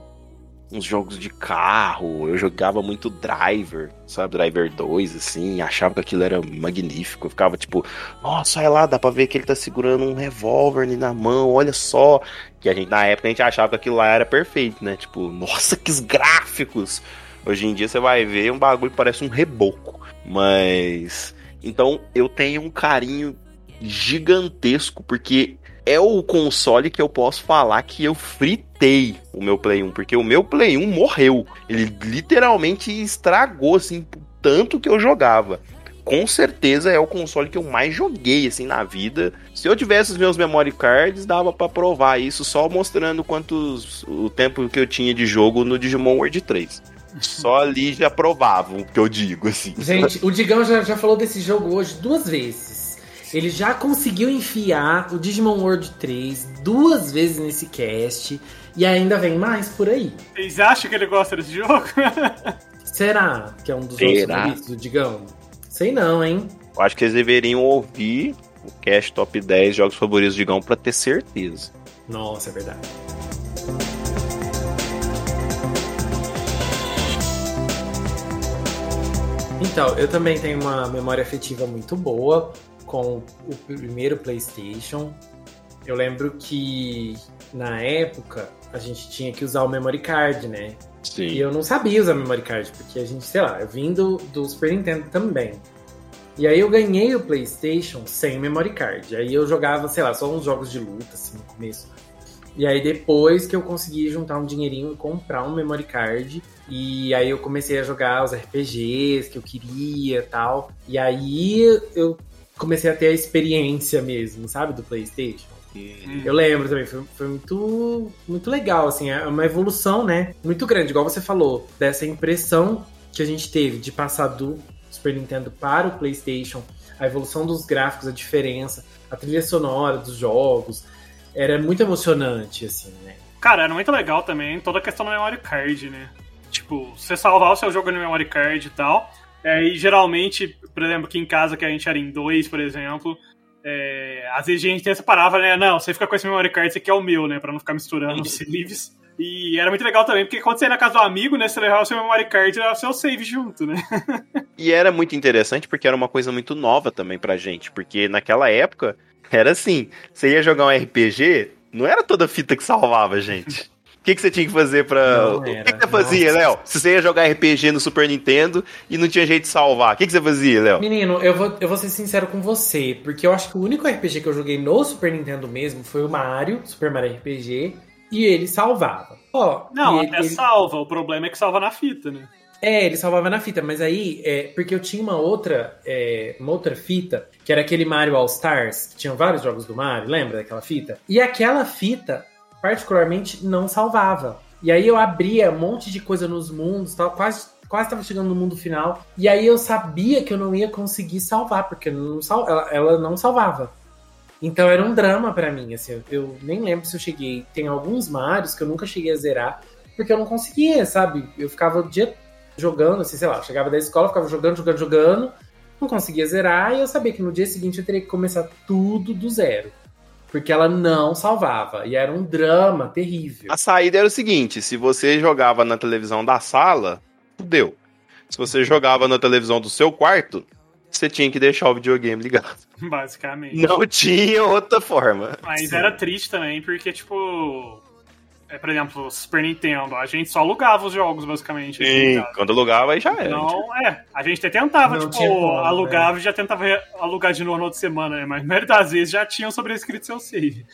uns jogos de carro, eu jogava muito Driver, sabe? Driver 2, assim, achava que aquilo era magnífico. Eu ficava tipo, nossa, olha lá, dá pra ver que ele tá segurando um revólver ali na mão, olha só. Que a gente, na época, a gente achava que aquilo lá era perfeito, né? Tipo, nossa, que gráficos! Hoje em dia você vai ver um bagulho que parece um reboco. Mas. Então eu tenho um carinho gigantesco, porque é o console que eu posso falar que eu fritei o meu Play 1, porque o meu Play 1 morreu. Ele literalmente estragou, assim, tanto que eu jogava. Com certeza é o console que eu mais joguei, assim, na vida. Se eu tivesse os meus memory cards, dava pra provar isso só mostrando quantos... o tempo que eu tinha de jogo no Digimon World 3. Só ali já provavam o que eu digo, assim. Gente, o Digão já, já falou desse jogo hoje duas vezes. Ele já conseguiu enfiar o Digimon World 3 duas vezes nesse cast. E ainda vem mais por aí. Vocês acham que ele gosta desse jogo? Será que é um dos jogos Será? favoritos do Digão? Sei não, hein? Eu acho que eles deveriam ouvir o cast top 10 jogos favoritos do Digão pra ter certeza. Nossa, é verdade. Então, eu também tenho uma memória afetiva muito boa com o primeiro PlayStation. Eu lembro que na época a gente tinha que usar o memory card, né? E Sim. eu não sabia usar memory card, porque a gente, sei lá, eu vim do, do Super Nintendo também. E aí eu ganhei o PlayStation sem memory card. Aí eu jogava, sei lá, só uns jogos de luta, assim, no começo. E aí depois que eu consegui juntar um dinheirinho e comprar um memory card. E aí eu comecei a jogar os RPGs que eu queria tal. E aí eu comecei a ter a experiência mesmo, sabe, do PlayStation. Eu lembro também, foi, foi muito, muito legal, assim, é uma evolução, né? Muito grande, igual você falou, dessa impressão que a gente teve de passar do Super Nintendo para o PlayStation, a evolução dos gráficos, a diferença, a trilha sonora dos jogos, era muito emocionante, assim, né? Cara, era muito legal também toda a questão do memory card, né? Tipo, você salvar o seu jogo no memory card e tal. É, e geralmente, por exemplo, aqui em casa, que a gente era em dois, por exemplo, é, às vezes a gente separava, né? Não, você fica com esse memory card, esse aqui é o meu, né? Pra não ficar misturando os saves. E era muito legal também, porque quando você ia na casa do amigo, né? Você levava o seu memory card e levava o seu save junto, né? E era muito interessante porque era uma coisa muito nova também pra gente. Porque naquela época era assim: você ia jogar um RPG, não era toda fita que salvava, gente. O que, que você tinha que fazer pra. Não o que, era. que você fazia. Léo? Se você ia jogar RPG no Super Nintendo e não tinha jeito de salvar, o que, que você fazia, Léo? Menino, eu vou, eu vou ser sincero com você, porque eu acho que o único RPG que eu joguei no Super Nintendo mesmo foi o Mario, Super Mario RPG, e ele salvava. Ó, Não, e até ele- salva. O problema é que salva na fita, né? É, ele salvava na fita, mas aí, é, porque eu tinha uma outra, é, uma outra fita, que era aquele Mario All Stars, que tinham vários jogos do Mario, lembra daquela fita? E aquela fita, particularmente, não salvava. E aí eu abria um monte de coisa nos mundos, tal, quase quase tava chegando no mundo final. E aí eu sabia que eu não ia conseguir salvar, porque não sal- ela, ela não salvava. Então era um drama pra mim, assim, eu, eu nem lembro se eu cheguei. Tem alguns Marios que eu nunca cheguei a zerar, porque eu não conseguia, sabe? Eu ficava o dia jogando, assim, sei lá, chegava da escola, ficava jogando, jogando, jogando, não conseguia zerar, e eu sabia que no dia seguinte eu teria que começar tudo do zero. Porque ela não salvava. E era um drama terrível. A saída era o seguinte: se você jogava na televisão da sala, fudeu. Se você jogava na televisão do seu quarto, você tinha que deixar o videogame ligado. Basicamente. Não tinha outra forma. Mas era triste também, porque, tipo. É, por exemplo, Super Nintendo, a gente só alugava os jogos, basicamente. aqui em Sim, casa. quando alugava aí já era. Não, é. A gente até tentava, Não tipo, tinha como, alugava e já tentava alugar de novo na outra semana, né? Mas a maioria das vezes já tinham sobrescrito seu save.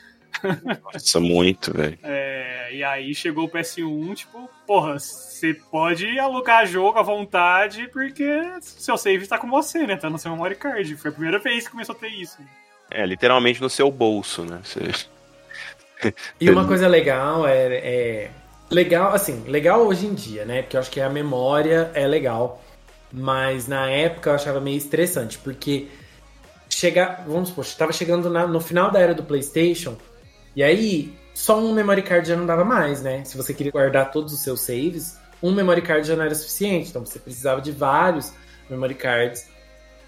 Nossa, muito, velho. É, e aí chegou o PS1, tipo, porra, você pode alugar jogo à vontade porque seu save tá com você, né? Tá no seu memory card. Foi a primeira vez que começou a ter isso. É, literalmente no seu bolso, né? Você- E uma coisa legal é, é- Legal, assim, legal hoje em dia, né? Porque eu acho que a memória é legal. Mas na época eu achava meio estressante, porque chegar, vamos supor, tava chegando na- no final da era do PlayStation, e aí só um memory card já não dava mais, né? Se você queria guardar todos os seus saves, um memory card já não era suficiente, então você precisava de vários memory cards.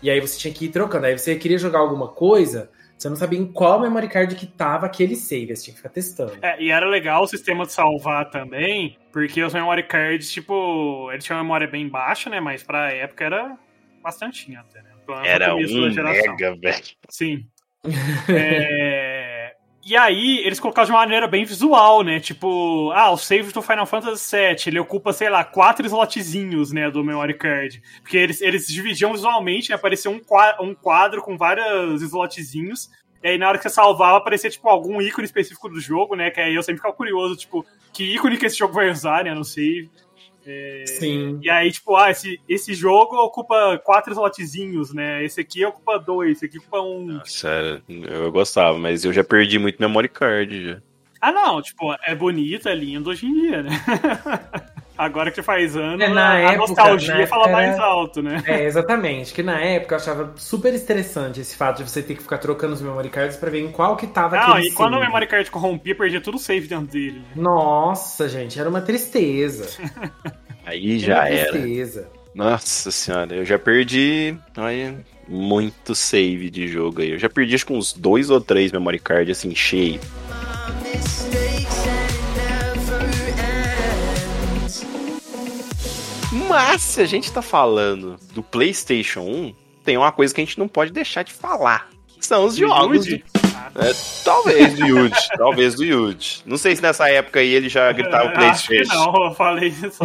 E aí você tinha que ir trocando. Aí você queria jogar alguma coisa, você não sabia em qual memory card que tava aquele save, você tinha que ficar testando. É, e era legal o sistema de salvar também, porque os memory cards, tipo, eles tinham uma memória bem baixa, né? Mas pra época era bastante até, né? Era um mega, velho. Sim. É, E aí, eles colocaram de uma maneira bem visual, né? Tipo, ah, o save do Final Fantasy VII, ele ocupa, sei lá, quatro slotzinhos, né, do memory card. Porque eles, eles dividiam visualmente, né? Aparecia um qua- um quadro com vários slotzinhos. E aí, na hora que você salvava, aparecia, tipo, algum ícone específico do jogo, né? Que aí eu sempre ficava curioso, tipo, que ícone que esse jogo vai usar, né, no save. Sim. E aí, tipo, ah, esse, esse jogo ocupa quatro slotzinhos, né? Esse aqui ocupa dois, esse aqui ocupa um. Nossa, eu gostava, mas eu já perdi muito memory card já. Ah, não, tipo, é bonito, é lindo hoje em dia, né? Agora que faz ano, É, na a, época- nostalgia na fala época mais alto, né? É, exatamente. Que na época eu achava super estressante esse fato de você ter que ficar trocando os memory cards pra ver em qual que tava Não, e quando o memory card corrompia, perdia tudo o save dentro dele. né? Nossa, gente, era uma tristeza. Aí Era já era. tristeza. Nossa senhora, eu já perdi. Olha, muito save de jogo aí. Eu já perdi acho que uns dois ou três memory card assim, cheio. Mas se a gente tá falando do PlayStation 1, tem uma coisa que a gente não pode deixar de falar. São os jogos. Do- É, talvez do Yuji, talvez do Yuji. Não sei se nessa época aí ele já gritava Acho que PlayStation. não, eu falei só.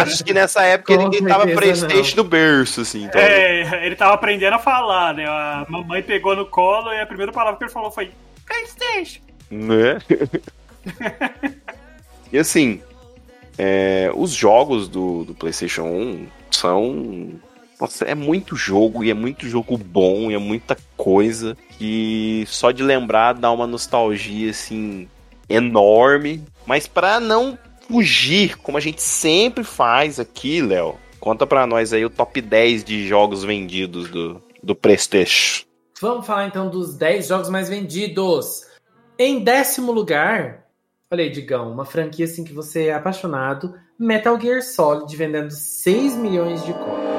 Acho que nessa época ele gritava PlayStation do berço, assim. Então, É, ele tava aprendendo a falar, né? A mamãe pegou no colo e a primeira palavra que ele falou foi PlayStation. Né? e assim, é, os jogos do, do PlayStation 1 são. Nossa, é muito jogo e é muito jogo bom e é muita coisa que só de lembrar dá uma nostalgia assim enorme. Mas pra não fugir, como a gente sempre faz aqui, Léo, conta pra nós aí o top 10 de jogos vendidos do, do PlayStation. Vamos falar então dos 10 jogos mais vendidos. Em décimo lugar, olha aí, Digão, uma franquia assim que você é apaixonado, Metal Gear Solid vendendo 6 milhões de cópias.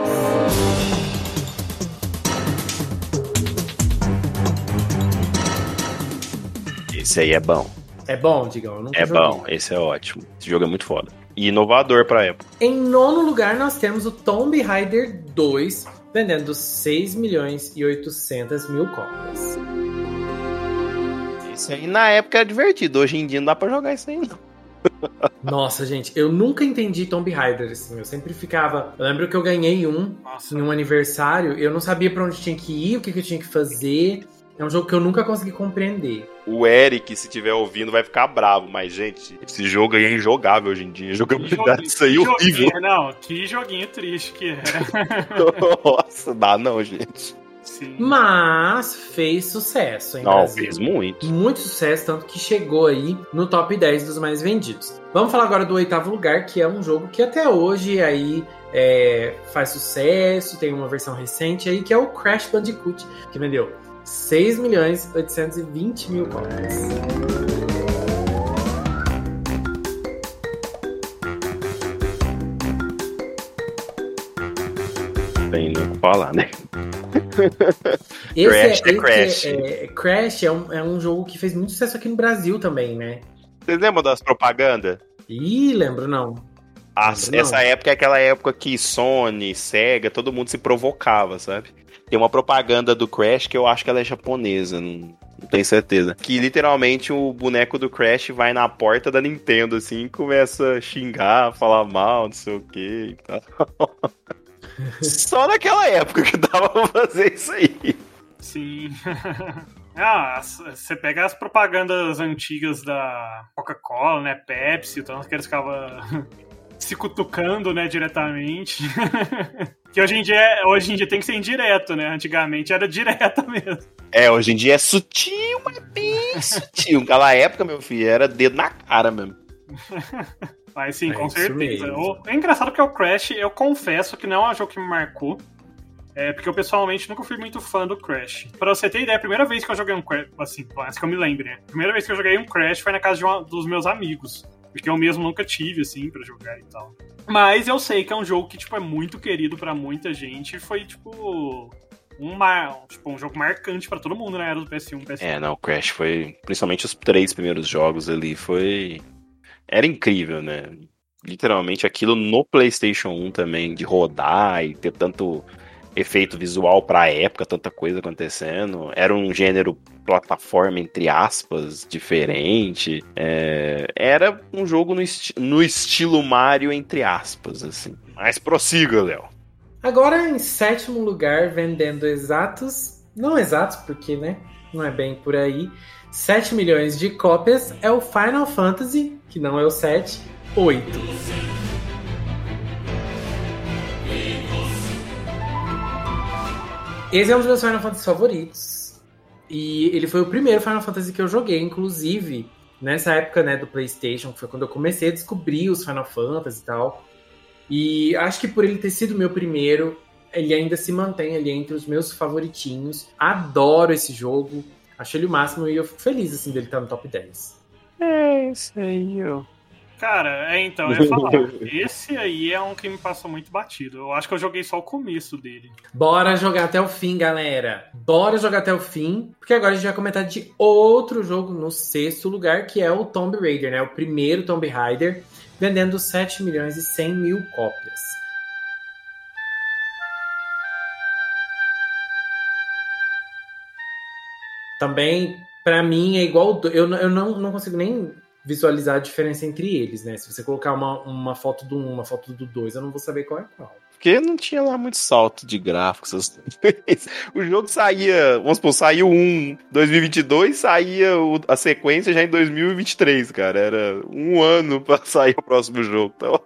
Esse aí é bom. É bom, Digão? É joguei. bom, esse é ótimo. Esse jogo é muito foda. E inovador pra época. Em nono lugar, nós temos o Tomb Raider 2, vendendo 6 milhões e 800 mil cópias. Isso aí na época era divertido. Hoje em dia não dá pra jogar isso aí, não. Nossa, gente, eu nunca entendi Tomb Raider, assim. Eu sempre ficava. Eu lembro que eu ganhei um Nossa. em um aniversário, eu não sabia pra onde tinha que ir, o que, que eu tinha que fazer. É um jogo que eu nunca consegui compreender. O Eric, se tiver ouvindo, vai ficar bravo. Mas, gente, esse jogo aí é injogável hoje em dia. Jogabilidade disso aí é que horrível. joguinho- Não, que joguinho triste que era. Nossa, dá não, gente. Sim. Mas fez sucesso, hein, Não, Brasil? fez muito. Muito sucesso, tanto que chegou aí no top 10 dos mais vendidos. Vamos falar agora do oitavo lugar, que é um jogo que até hoje aí é, faz sucesso, tem uma versão recente aí, que é o Crash Bandicoot, que vendeu 6 milhões 820 mil cópias. Tem que falar, né? Crash é esse Crash. É, Crash é um, é um jogo que fez muito sucesso aqui no Brasil também, né? Vocês lembram das propagandas? Ih, lembro não. As- Não. essa época é aquela época que Sony, Sega, todo mundo se provocava, sabe? Tem uma propaganda do Crash que eu acho que ela é japonesa, não, não tenho certeza. Que literalmente o boneco do Crash vai na porta da Nintendo, assim, e começa a xingar, falar mal, não sei o que e tal. Só naquela época que dava pra fazer isso aí. Sim. Ah, você pega as propagandas antigas da Coca-Cola, né? Pepsi, então que eles ficavam se cutucando, né, diretamente. que hoje em, dia, hoje em dia tem que ser indireto, né? Antigamente era direta mesmo. É, hoje em dia é sutil, mas bem sutil. Naquela época, meu filho, era dedo na cara mesmo. Mas sim, É com certeza. É engraçado porque o Crash, eu confesso que não é um jogo que me marcou. É, porque eu pessoalmente nunca fui muito fã do Crash. Pra você ter ideia, a primeira vez que eu joguei um Crash, assim, menos que eu me lembre, né? A primeira vez que eu joguei um Crash foi na casa de uma- dos meus amigos. Porque eu mesmo nunca tive, assim, pra jogar e tal. Mas eu sei que é um jogo que, tipo, é muito querido pra muita gente. E foi, tipo, um, mar... tipo, um jogo marcante pra todo mundo na era do PS1, PS2. É, não, o Crash foi. Principalmente os três primeiros jogos ali, foi. Era incrível, né? Literalmente aquilo no PlayStation 1 também, de rodar e ter tanto efeito visual pra época, tanta coisa acontecendo. Era um gênero plataforma, entre aspas, diferente. É, Era um jogo no, esti- no estilo Mario, entre aspas, assim. Mas prossiga, Léo. Agora, em sétimo lugar, vendendo exatos, não exatos, porque, né, não é bem por aí, 7 milhões de cópias é o Final Fantasy, que não é o 7, 8. Esse é um dos meus Final Fantasy favoritos. E ele foi o primeiro Final Fantasy que eu joguei, inclusive, nessa época, né, do PlayStation, que foi quando eu comecei a descobrir os Final Fantasy e tal. E acho que por ele ter sido meu primeiro, ele ainda se mantém ali entre os meus favoritinhos. Adoro esse jogo. Achei ele o máximo e eu fico feliz assim dele estar no top 10. É, isso aí, ó. Cara, é então, eu ia falar. esse aí é um que me passou muito batido. Eu acho que eu joguei só o começo dele. Bora jogar até o fim, galera. Bora jogar até o fim, porque agora a gente vai comentar de outro jogo no sexto lugar, que é o Tomb Raider, né? O primeiro Tomb Raider, vendendo 7 milhões e 100 mil cópias. Também, pra mim, é igual. Eu, eu não, não consigo nem visualizar a diferença entre eles, né? Se você colocar uma, uma foto do 1, uma foto do 2, eu não vou saber qual é qual. Porque não tinha lá muito salto de gráficos. o jogo saía, vamos supor, saiu um 2022, saía o- a sequência já em 2023, cara. Era um ano pra sair o próximo jogo. Então,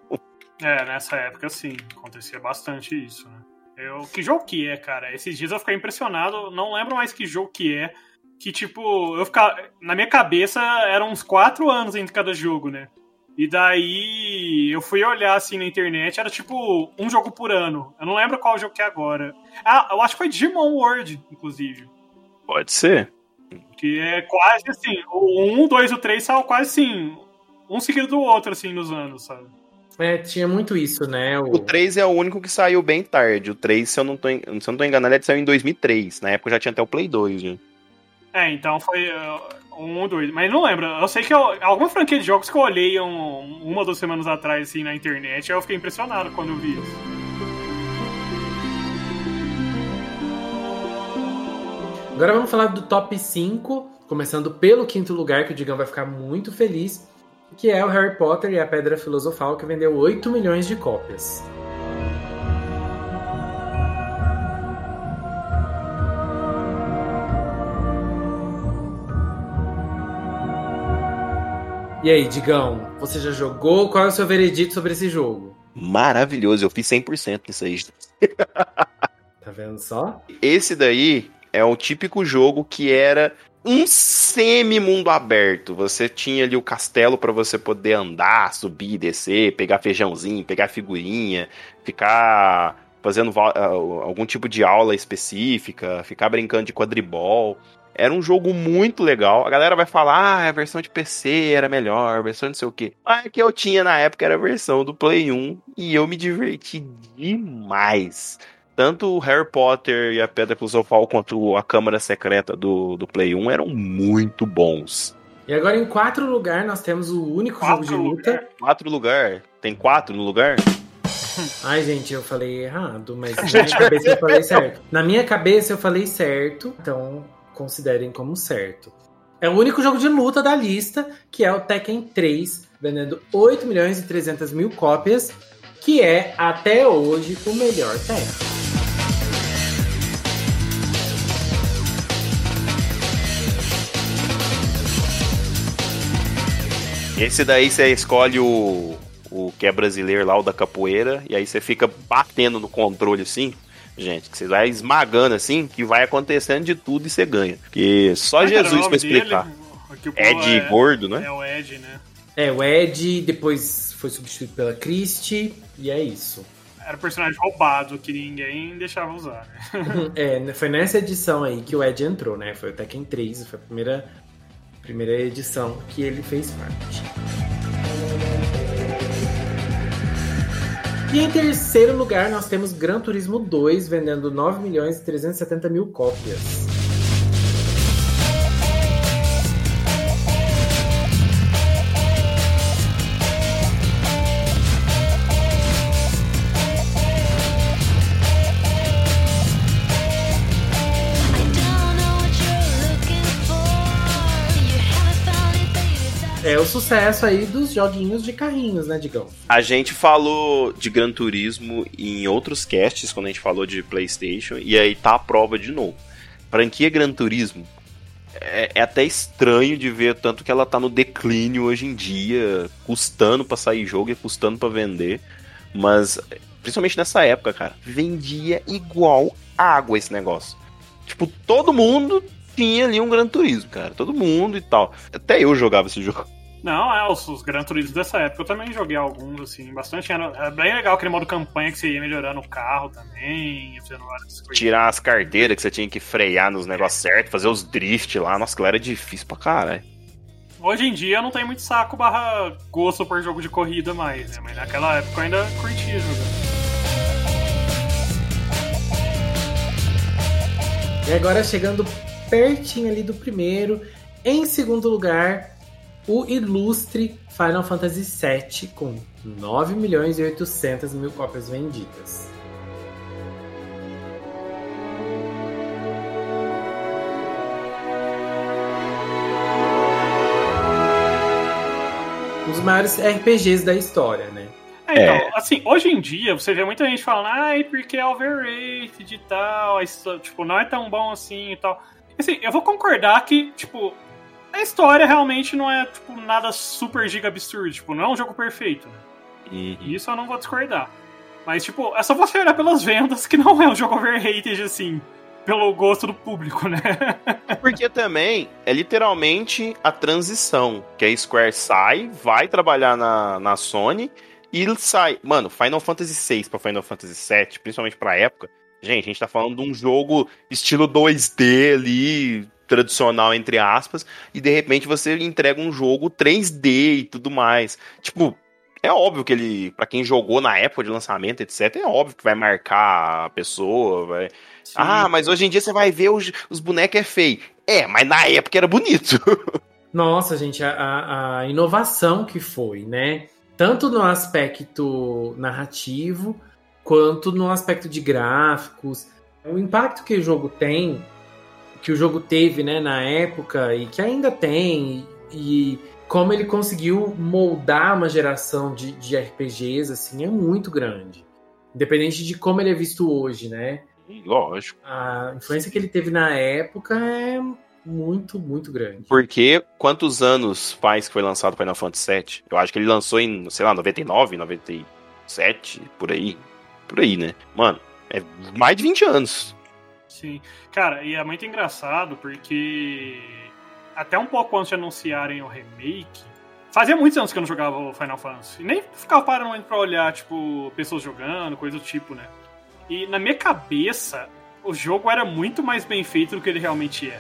É, nessa época, sim, acontecia bastante isso, né? Eu, que jogo que é, cara? Esses dias eu fiquei impressionado, não lembro mais que jogo que é. Que, tipo, eu ficava. Na minha cabeça eram uns quatro anos entre cada jogo, né? E daí eu fui olhar assim na internet, era tipo um jogo por ano. Eu não lembro qual jogo que é agora. Ah, eu acho que foi Digimon World, inclusive. pode ser. Que é quase assim. O 1, o 2 e o 3 são quase assim. Um seguido do outro, assim, nos anos, sabe? É, tinha muito isso, né? O 3 é o único que saiu bem tarde. O 3, se eu não tô, en- se eu não tô enganado, ele saiu em 2003. Na época já tinha até o Play 2, né? É, então foi uh, um dois. Mas não lembro. Eu sei que eu, alguma franquia de jogos que eu olhei um- uma ou duas semanas atrás, assim, na internet, eu fiquei impressionado quando eu vi isso. Agora vamos falar do top 5, começando pelo quinto lugar, que o Digão vai ficar muito feliz, que é o Harry Potter e a Pedra Filosofal, que vendeu 8 milhões de cópias. E aí, Digão, você já jogou? Qual é o seu veredito sobre esse jogo? Maravilhoso, eu fiz 100% nisso aí. Tá vendo só? Esse daí é o típico jogo que era um semi-mundo aberto. Você tinha ali o castelo pra você poder andar, subir, descer, pegar feijãozinho, pegar figurinha, ficar fazendo ah, algum tipo de aula específica, ficar brincando de quadribol. Era um jogo muito legal. A galera vai falar, ah, a versão de PC era melhor, a versão não sei o quê. A que eu tinha na época era a versão do Play 1 e eu me diverti demais tanto o Harry Potter e a Pedra Filosofal quanto a Câmara Secreta do, do Play 1 eram muito bons. E agora em quarto lugar nós temos o único jogo de Quatro luta. Quatro lugar? Tem quatro no lugar? Ai, gente, eu falei errado, mas na minha cabeça eu falei certo. Na minha cabeça eu falei certo, então considerem como certo. É o único jogo de luta da lista, que é o Tekken 3, vendendo 8 milhões e 300 mil cópias, que é, até hoje, o melhor Tekken. Esse daí você escolhe o, o que é brasileiro lá, o da capoeira, e aí você fica batendo no controle assim. Gente, que você vai esmagando assim, que vai acontecendo de tudo e você ganha. Porque só é o Jesus pra explicar. dele? Povo Ed é- Gordo, né? É o Ed, né? É, o Ed, depois foi substituído pela Christie, e é isso. Era personagem roubado que ninguém deixava usar, né? É, foi nessa edição aí que o Ed entrou, né? Foi o Tekken 3, foi a primeira, primeira edição que ele fez parte. E em terceiro lugar, nós temos Gran Turismo 2, vendendo 9 milhões e 370 mil cópias. É o sucesso aí dos joguinhos de carrinhos, né, Digão? A gente falou de Gran Turismo em outros casts, quando a gente falou de PlayStation, e aí tá a prova de novo. Franquia Gran Turismo é, é até estranho de ver tanto que ela tá no declínio hoje em dia, custando pra sair jogo e custando pra vender. Mas, principalmente nessa época, cara, vendia igual água esse negócio. Tipo, todo mundo tinha ali um Gran Turismo, cara. Todo mundo e tal. Até eu jogava esse jogo. Não, é, os, os Gran Turismo dessa época eu também joguei alguns, assim, bastante. Era, era bem legal aquele modo campanha que você ia melhorando o carro também, ia fazendo várias coisas. tirar as carteiras que você tinha que frear nos negócios certos, fazer os drift lá. Nossa, aquilo era difícil pra caralho. Hoje em dia eu não tenho muito saco barra gosto por jogo de corrida mais, né? Mas naquela época eu ainda curtia jogar. E agora chegando pertinho ali do primeiro, em segundo lugar, o ilustre Final Fantasy VII com 9 milhões e 800 mil cópias vendidas. Um dos maiores RPGs da história, né? É, então, assim, hoje em dia você vê muita gente falando, ai, porque é overrated e tal, isso, tipo, não é tão bom assim e tal. Assim, eu vou concordar que, tipo, a história realmente não é, tipo, nada super giga absurdo, tipo, não é um jogo perfeito, né? Isso eu não vou discordar. Mas, tipo, é só você olhar pelas vendas que não é um jogo overrated, assim, pelo gosto do público, né? Porque também é literalmente a transição. Que a Square sai, vai trabalhar na, na Sony e sai. Mano, Final Fantasy VI pra Final Fantasy VII, principalmente pra época. Gente, a gente tá falando de um jogo estilo 2D ali, tradicional, entre aspas, e de repente você entrega um jogo 3D e tudo mais. Tipo, é óbvio que ele, pra quem jogou na época de lançamento, etc., é óbvio que vai marcar a pessoa, vai. Ah, mas hoje em dia você vai ver os, os bonecos é feio. É, mas na época era bonito. Nossa, gente, a, a inovação que foi, né? Tanto no aspecto narrativo, quanto no aspecto de gráficos. O impacto que o jogo tem, que o jogo teve, né, na época, e que ainda tem, e como ele conseguiu moldar uma geração de, de RPGs, assim, é muito grande. Independente de como ele é visto hoje, né? Lógico. A influência que ele teve na época é muito, muito grande. Porque quantos anos faz que foi lançado Final Fantasy VII? Eu acho que ele lançou em, sei lá, 99, 97, por aí. Por aí, né? Mano, é mais de 20 anos. Sim. Cara, e é muito engraçado porque até um pouco antes de anunciarem o remake, fazia muitos anos que eu não jogava o Final Fantasy. Nem ficava parando pra olhar, tipo, pessoas jogando, coisa do tipo, né? E na minha cabeça, o jogo era muito mais bem feito do que ele realmente é.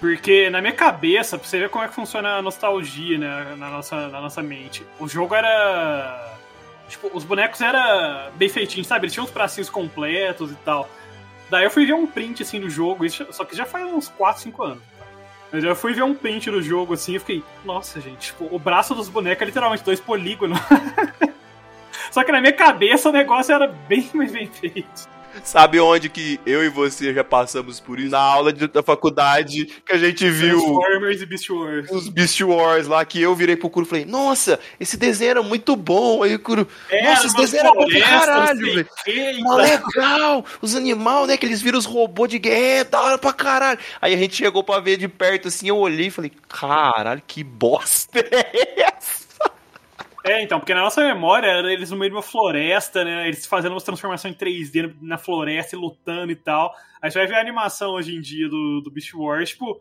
Porque na minha cabeça, pra você ver como é que funciona a nostalgia, né, na nossa, na nossa mente, o jogo era. Tipo, os bonecos eram bem feitinhos, sabe? Eles tinham os bracinhos completos e tal. Daí eu fui ver um print assim do jogo, só que já faz uns 4, 5 anos. Mas eu fui ver um print do jogo assim e fiquei, nossa, gente, tipo, o braço dos bonecos é literalmente dois polígonos. só que na minha cabeça o negócio era bem mais bem feito. Sabe onde que eu e você já passamos por isso? Na aula de- da faculdade que a gente viu Transformers e Beast Wars. os Beast Wars lá, que eu virei pro Kuro e falei, nossa, esse desenho era muito bom. Aí o Kuro, nossa, esse desenho era bom pra caralho, velho. Mó legal! Os animais, né? Que eles viram os robôs de guerra, é da hora pra caralho. Aí a gente chegou pra ver de perto assim, eu olhei e falei, caralho, que bosta é essa? É, então, porque na nossa memória era eles no meio de uma floresta, né? Eles fazendo umas transformações em 3D na floresta e lutando e tal. Aí você vai ver a animação hoje em dia do, do Beast Wars, tipo.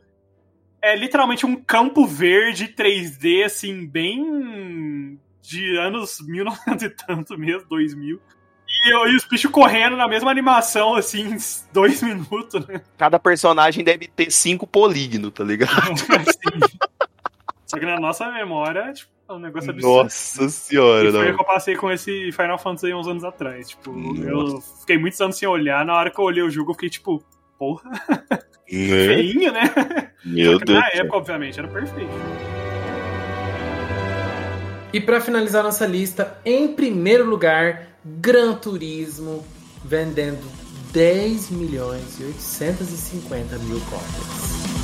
É literalmente um campo verde 3D, assim, bem. de anos 1900 e tanto mesmo, 2000. E, eu- e os bichos correndo na mesma animação, assim, em dois minutos, né? Cada personagem deve ter cinco polígonos, tá ligado? Assim. Só que na nossa memória, tipo, é um negócio absurdo. Nossa senhora, E foi o que eu passei com esse Final Fantasy uns anos atrás. Tipo, eu Nossa. fiquei muitos anos sem olhar. Na hora que eu olhei o jogo, eu fiquei tipo, porra, Né? feinho, né? Meu Deus. na época, obviamente, era perfeito. E pra finalizar nossa lista, em primeiro lugar, Gran Turismo, vendendo 10 milhões e 850 mil cópias.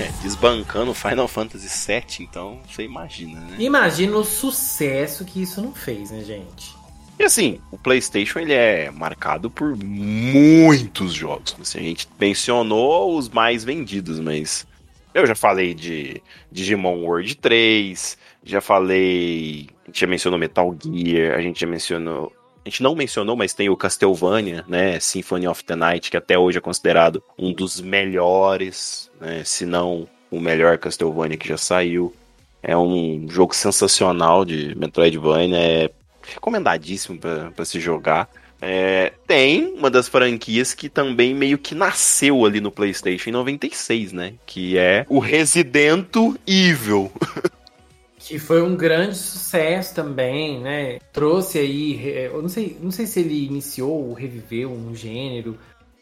É, desbancando Final Fantasy VII, então você imagina, né? Imagina o sucesso que isso não fez, né, gente? E assim, o PlayStation ele é marcado por muitos jogos. Assim, a gente mencionou os mais vendidos, mas eu já falei de Digimon World 3, já falei, a gente já mencionou Metal Gear, a gente já mencionou, a gente não mencionou, mas tem o Castlevania, né, Symphony of the Night, que até hoje é considerado um dos melhores, né, se não o melhor Castlevania que já saiu. É um jogo sensacional de Metroidvania, é recomendadíssimo pra se jogar. É, tem uma das franquias que também meio que nasceu ali no PlayStation em 96, né? Que é o Resident Evil. Que foi um grande sucesso também, né? Trouxe aí, re- eu não sei, não sei se ele iniciou ou reviveu um gênero,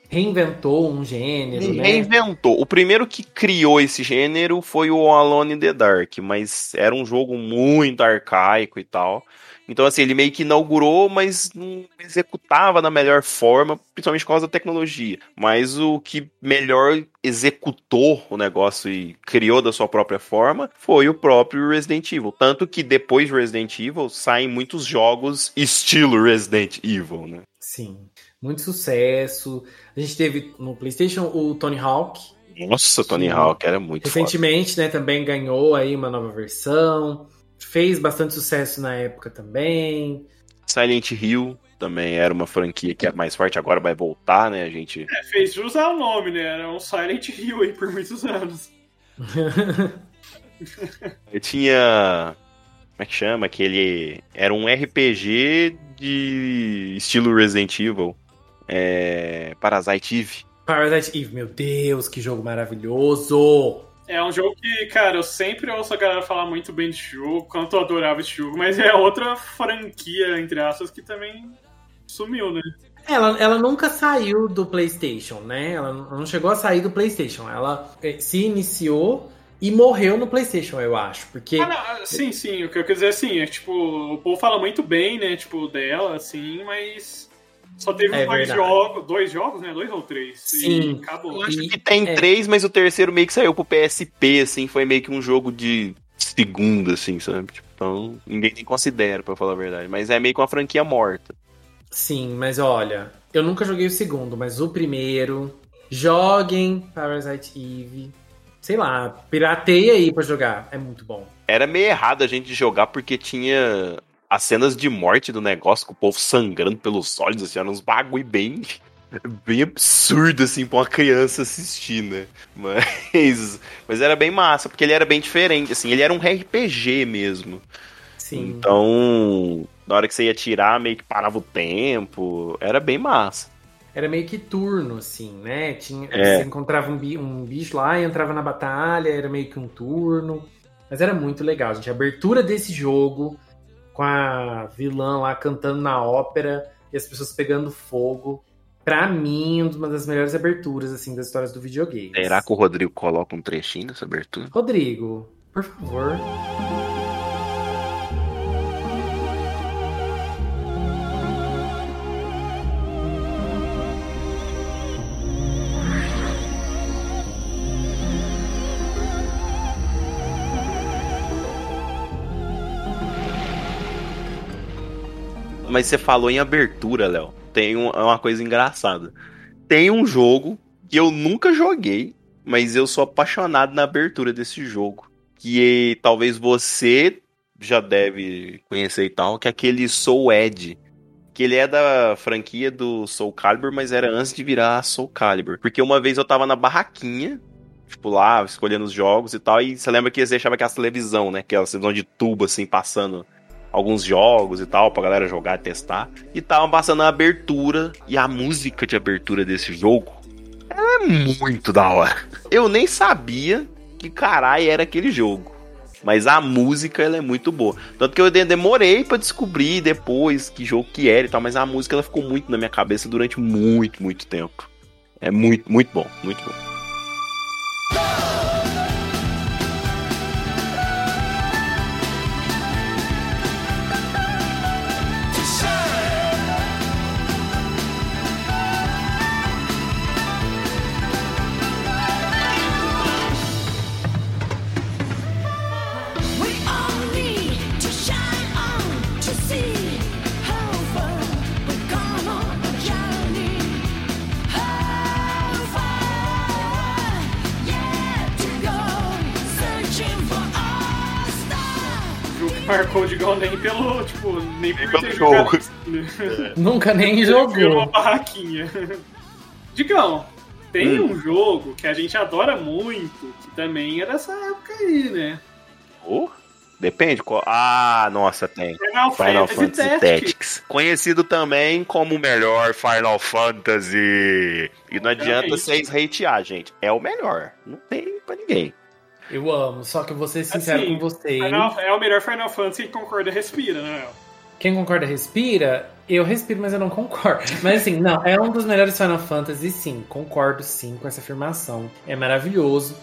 reinventou um gênero, Ele né? reinventou. O primeiro que criou esse gênero foi o Alone in the Dark, mas era um jogo muito arcaico e tal. Então, assim, ele meio que inaugurou, mas não executava da melhor forma, principalmente por causa da tecnologia. Mas o que melhor executou o negócio e criou da sua própria forma foi o próprio Resident Evil. Tanto que depois de Resident Evil saem muitos jogos estilo Resident Evil, né? Sim, muito sucesso. A gente teve no PlayStation o Tony Hawk. Nossa, Tony. Hawk era muito foda. Recentemente, né, também ganhou aí uma nova versão. Fez bastante sucesso na época também. Silent Hill também era uma franquia que era mais forte, agora vai voltar, né? A gente. É, fez jus ao nome, né? Era um Silent Hill aí por muitos anos. Eu tinha. Como é que chama? Aquele. Era um RPG de estilo Resident Evil. É. Parasite Eve. Parasite Eve, meu Deus, que jogo maravilhoso! É um jogo que, cara, eu sempre ouço a galera falar muito bem desse jogo, quanto eu adorava esse jogo, mas é outra franquia, entre aspas, que também sumiu, né? Ela, ela nunca saiu do PlayStation, né? Ela não chegou a sair do PlayStation. Ela eh, se iniciou e morreu no PlayStation, eu acho. Porque. Ah, não, ah, sim, sim, o que eu quero dizer assim, é tipo, o povo fala muito bem, né, tipo, dela, assim, mas só teve É dois verdade. jogos, dois jogos, né, dois ou três, Sim. e acabou. Eu acho que tem é. três, mas o terceiro meio que saiu pro PSP, assim. Foi meio que um jogo de segunda, assim, sabe? Tipo, então, ninguém nem considera, pra falar a verdade. Mas é meio que uma franquia morta. Sim, mas olha, eu nunca joguei o segundo, mas o primeiro. Joguem Parasite Eve. Sei lá, pirateia aí pra jogar. É muito bom. Era meio errado a gente jogar porque tinha as cenas de morte do negócio, com o povo sangrando pelos olhos, assim, eram uns bagulho bem, bem absurdo, assim, pra uma criança assistir, né? Mas, mas era bem massa, porque ele era bem diferente, assim, ele era um RPG mesmo. Sim. Então, na hora que você ia tirar, meio que parava o tempo, era bem massa. Era meio que turno, assim, né? Tinha, É. Você encontrava um, um bicho lá e entrava na batalha, era meio que um turno. Mas era muito legal, gente. A abertura desse jogo, com a vilã lá cantando na ópera e as pessoas pegando fogo. Pra mim, uma das melhores aberturas, assim, das histórias do videogame. Será que o Rodrigo coloca um trechinho dessa abertura? Rodrigo, por favor. Mas você falou em abertura, Léo. Tem um- é uma coisa engraçada. Tem um jogo que eu nunca joguei, mas eu sou apaixonado na abertura desse jogo. Que talvez você já deve conhecer e tal, que é aquele Soul Edge. Que ele é da franquia do Soul Calibur, mas era antes de virar Soul Calibur. Porque uma vez eu tava na barraquinha tipo, lá, escolhendo os jogos e tal. E você lembra que eles deixavam aquela televisão, né? Aquela televisão de tubo, assim, passando alguns jogos e tal, pra galera jogar e testar. E tava passando a abertura. E a música de abertura desse jogo ela é muito da hora. Eu nem sabia que caralho era aquele jogo. Mas a música ela é muito boa. Tanto que eu de- demorei pra descobrir depois que jogo que era e tal, mas a música ela ficou muito na minha cabeça durante muito, muito tempo. É muito, muito bom, muito bom. Marcou o Digão nem pelo, tipo, nem, por pelo jogo. jogado- Nunca nem Virou uma jogou. barraquinha. Digão, tem Hum. um jogo que a gente adora muito, que também é dessa época aí, né? Oh, depende qual. Ah, nossa, tem. Final, Final Fantasy Fantasy Tactics. Tactics. Conhecido também como o melhor Final Fantasy. E não adianta Realmente. vocês hatear, gente. É o melhor. Não tem pra ninguém. Eu amo, só que eu vou ser sincero Assim, com vocês. Final- é o melhor Final Fantasy que concorda e respira, né? Quem concorda respira? Eu respiro, mas eu não concordo. Mas assim, não, é um dos melhores Final Fantasy, sim. Concordo sim com essa afirmação. É maravilhoso.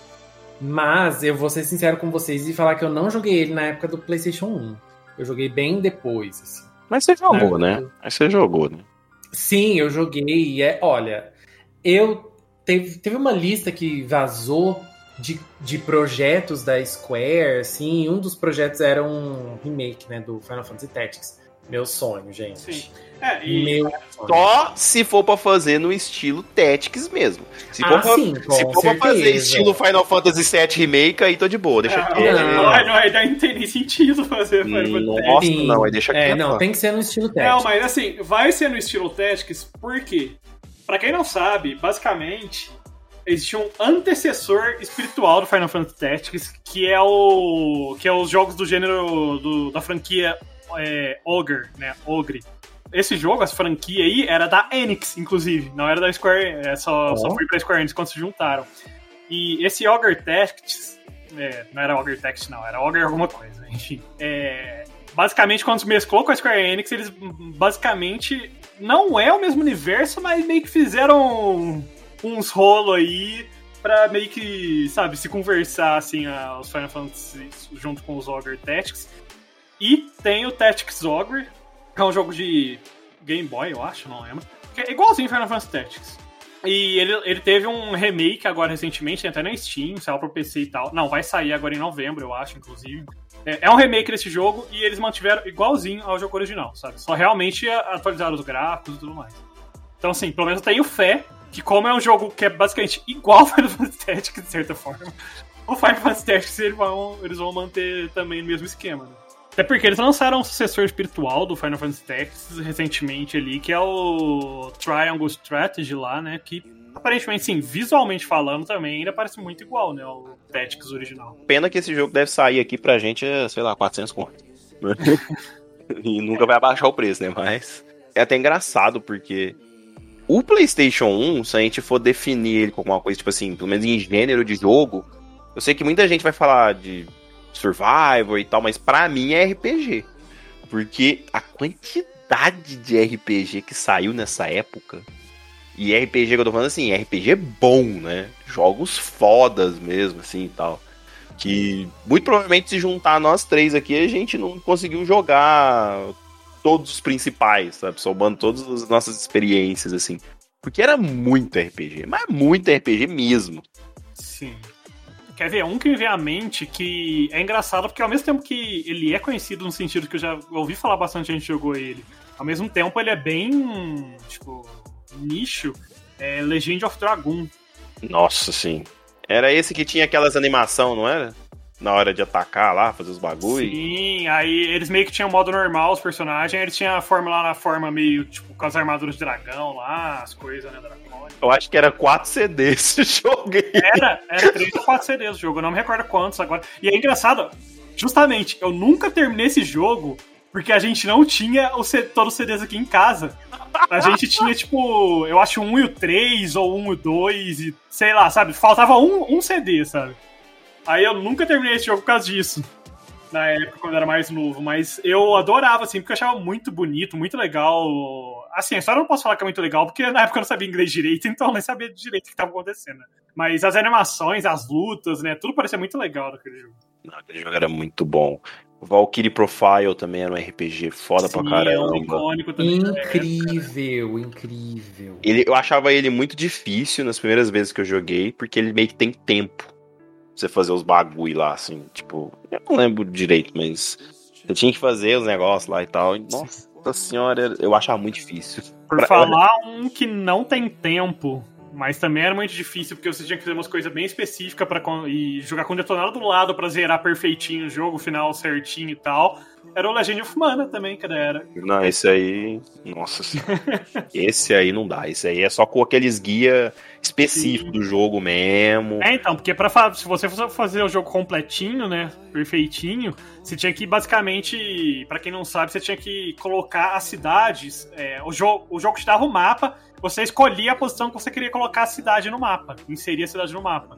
Mas eu vou ser sincero com vocês e falar que eu não joguei ele na época do PlayStation 1. Eu joguei bem depois, assim. Mas você jogou, né? Mas você jogou, né? Sim, eu joguei e é, olha, eu teve, teve uma lista que vazou de, de projetos da Square, assim, um dos projetos era um remake, né, do Final Fantasy Tactics. Meu sonho, gente. Sim. É, e Meu sonho. Só se for pra fazer no estilo Tactics mesmo. Se for, Ah, pra, sim, se for pra fazer estilo Final Fantasy VII Remake, aí tô de boa, deixa quieto. não. não, não, não tem nem sentido fazer Final Fantasy Tactics. Nossa, Sim. não, aí deixa É, quieto. não, tem que ser no estilo Não, Tactics. mas assim, vai ser no estilo Tactics, por quê? Pra quem não sabe, basicamente, existe um antecessor espiritual do Final Fantasy Tactics, que é o. que é os jogos do gênero do- da franquia é, Ogre, né? Ogre. Esse jogo, essa franquia aí, era da Enix, inclusive. Não era da Square, é, só, Ó. só foi pra Square Enix quando se juntaram. E esse Ogre Tactics, é, não era Ogre Tactics, não, era Ogre alguma coisa, enfim. É, basicamente, quando se mesclou com a Square Enix, eles basicamente não é o mesmo universo, mas meio que fizeram uns rolos aí pra meio que, sabe, se conversar assim a- os Final Fantasy junto com os Ogre Tactics. E tem o Tactics Ogre, que é um jogo de Game Boy, eu acho, não lembro. É igualzinho Final Fantasy Tactics. E ele, ele teve um remake agora recentemente, até na Steam, saiu pro PC e tal. Não, vai sair agora em novembro, eu acho, inclusive. É, é um remake desse jogo e eles mantiveram igualzinho ao jogo original, sabe? Só realmente atualizaram os gráficos e tudo mais. Então, assim, pelo menos eu tenho fé que, como é um jogo que é basicamente igual ao Final Fantasy Tactics, de certa forma, o Final Fantasy Tactics eles vão, eles vão manter também o mesmo esquema. Né? Até porque eles lançaram um sucessor espiritual do Final Fantasy Tactics recentemente ali, que é o Triangle Strategy lá, né? Que aparentemente, sim, visualmente falando também ainda parece muito igual, né? Ao Tactics original. Pena que esse jogo deve sair aqui pra gente, sei lá, 400 conto. e nunca vai abaixar o preço, né? Mas é até engraçado, porque o PlayStation 1, se a gente for definir ele como uma coisa, tipo assim, pelo menos em gênero de jogo, eu sei que muita gente vai falar de Survivor e tal, mas pra mim é RPG. Porque a quantidade de RPG que saiu nessa época. E RPG que eu tô falando assim, RPG bom, né? Jogos fodas mesmo, assim e tal. Que muito provavelmente se juntar nós três aqui, a gente não conseguiu jogar todos os principais, sabe? Somando todas as nossas experiências, assim. Porque era muito RPG, mas muito RPG mesmo. Sim. Quer ver? Um que me vem à mente que é engraçado, porque ao mesmo tempo que ele é conhecido no sentido que eu já ouvi falar bastante gente jogou ele, ao mesmo tempo ele é bem, tipo, nicho, é Legend of Dragoon. Nossa, sim. Era esse que tinha aquelas animação, não era? Na hora de atacar lá, fazer os bagulho. Sim, aí eles meio que tinham modo normal, os personagens, aí eles tinham a forma lá na forma meio, tipo, com as armaduras de dragão lá, as coisas, né, dracônicas. Eu acho que era 4 CDs esse jogo aí. Era, era 3 ou 4 CDs o jogo, eu não me recordo quantos agora. E é engraçado, justamente, eu nunca terminei esse jogo porque a gente não tinha o C- todos os CDs aqui em casa. A gente tinha, tipo, eu acho um e o 3, ou um e o 2, e sei lá, sabe? Faltava um, um CD, sabe? Aí eu nunca terminei esse jogo por causa disso. Na época, quando eu era mais novo. Mas eu adorava, assim, porque eu achava muito bonito, muito legal. Assim, a história eu não posso falar que é muito legal, porque na época eu não sabia inglês direito, então eu nem sabia direito o que estava acontecendo. Mas as animações, as lutas, né? Tudo parecia muito legal naquele jogo. Não, aquele jogo era muito bom. O Valkyrie Profile também era um RPG foda pra Sim, caramba. É um icônico também. Incrível, incrível. Ele, eu achava ele muito difícil nas primeiras vezes que eu joguei, porque ele meio que tem tempo você fazer os bagulho lá, assim, tipo, eu não lembro direito, mas você tinha que fazer os negócios lá e tal. e, nossa senhora, eu achava muito difícil. Por Pra- falar um que não tem tempo, mas também era muito difícil, porque você tinha que fazer umas coisas bem específicas para e jogar com o detonado do lado pra zerar perfeitinho o jogo, o final certinho e tal. Era o Legend of Mana também, que era. Não, esse aí. Nossa senhora. esse aí não dá. Esse aí é só com aqueles guia específicos do jogo mesmo. É, então, porque pra, fa- se você fosse fazer o jogo completinho, né, perfeitinho, você tinha que basicamente, pra quem não sabe, você tinha que colocar as cidades. é, o, jogo, o jogo te dava o mapa, você escolhia a posição que você queria colocar a cidade no mapa, inserir a cidade no mapa.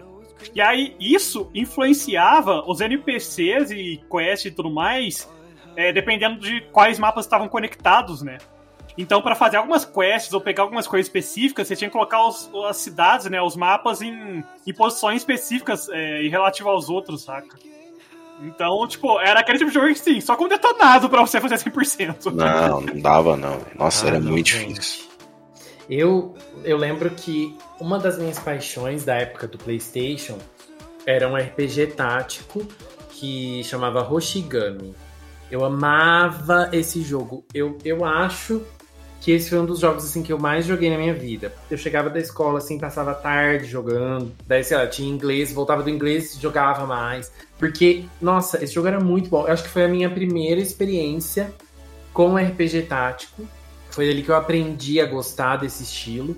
E aí isso influenciava os NPCs e quests e tudo mais, é, dependendo de quais mapas estavam conectados, né? Então, para fazer algumas quests ou pegar algumas coisas específicas, você tinha que colocar os- as cidades, né, os mapas em, em posições específicas é, em relativo aos outros, saca? Então, tipo, era aquele tipo de jogo que, sim, só com detonado pra você fazer 100%. Não, não dava não. Nossa, Ah, era não, muito gente. difícil. Eu, eu lembro que uma das minhas paixões da época do PlayStation era um RPG tático que chamava Hoshigami. Eu amava esse jogo. Eu, eu acho que esse foi um dos jogos assim que eu mais joguei na minha vida. Eu chegava da escola assim, passava a tarde jogando, daí sei lá, tinha inglês, voltava do inglês, jogava mais. Porque, nossa, esse jogo era muito bom. Eu acho que foi a minha primeira experiência com RPG tático. Foi ali que eu aprendi a gostar desse estilo.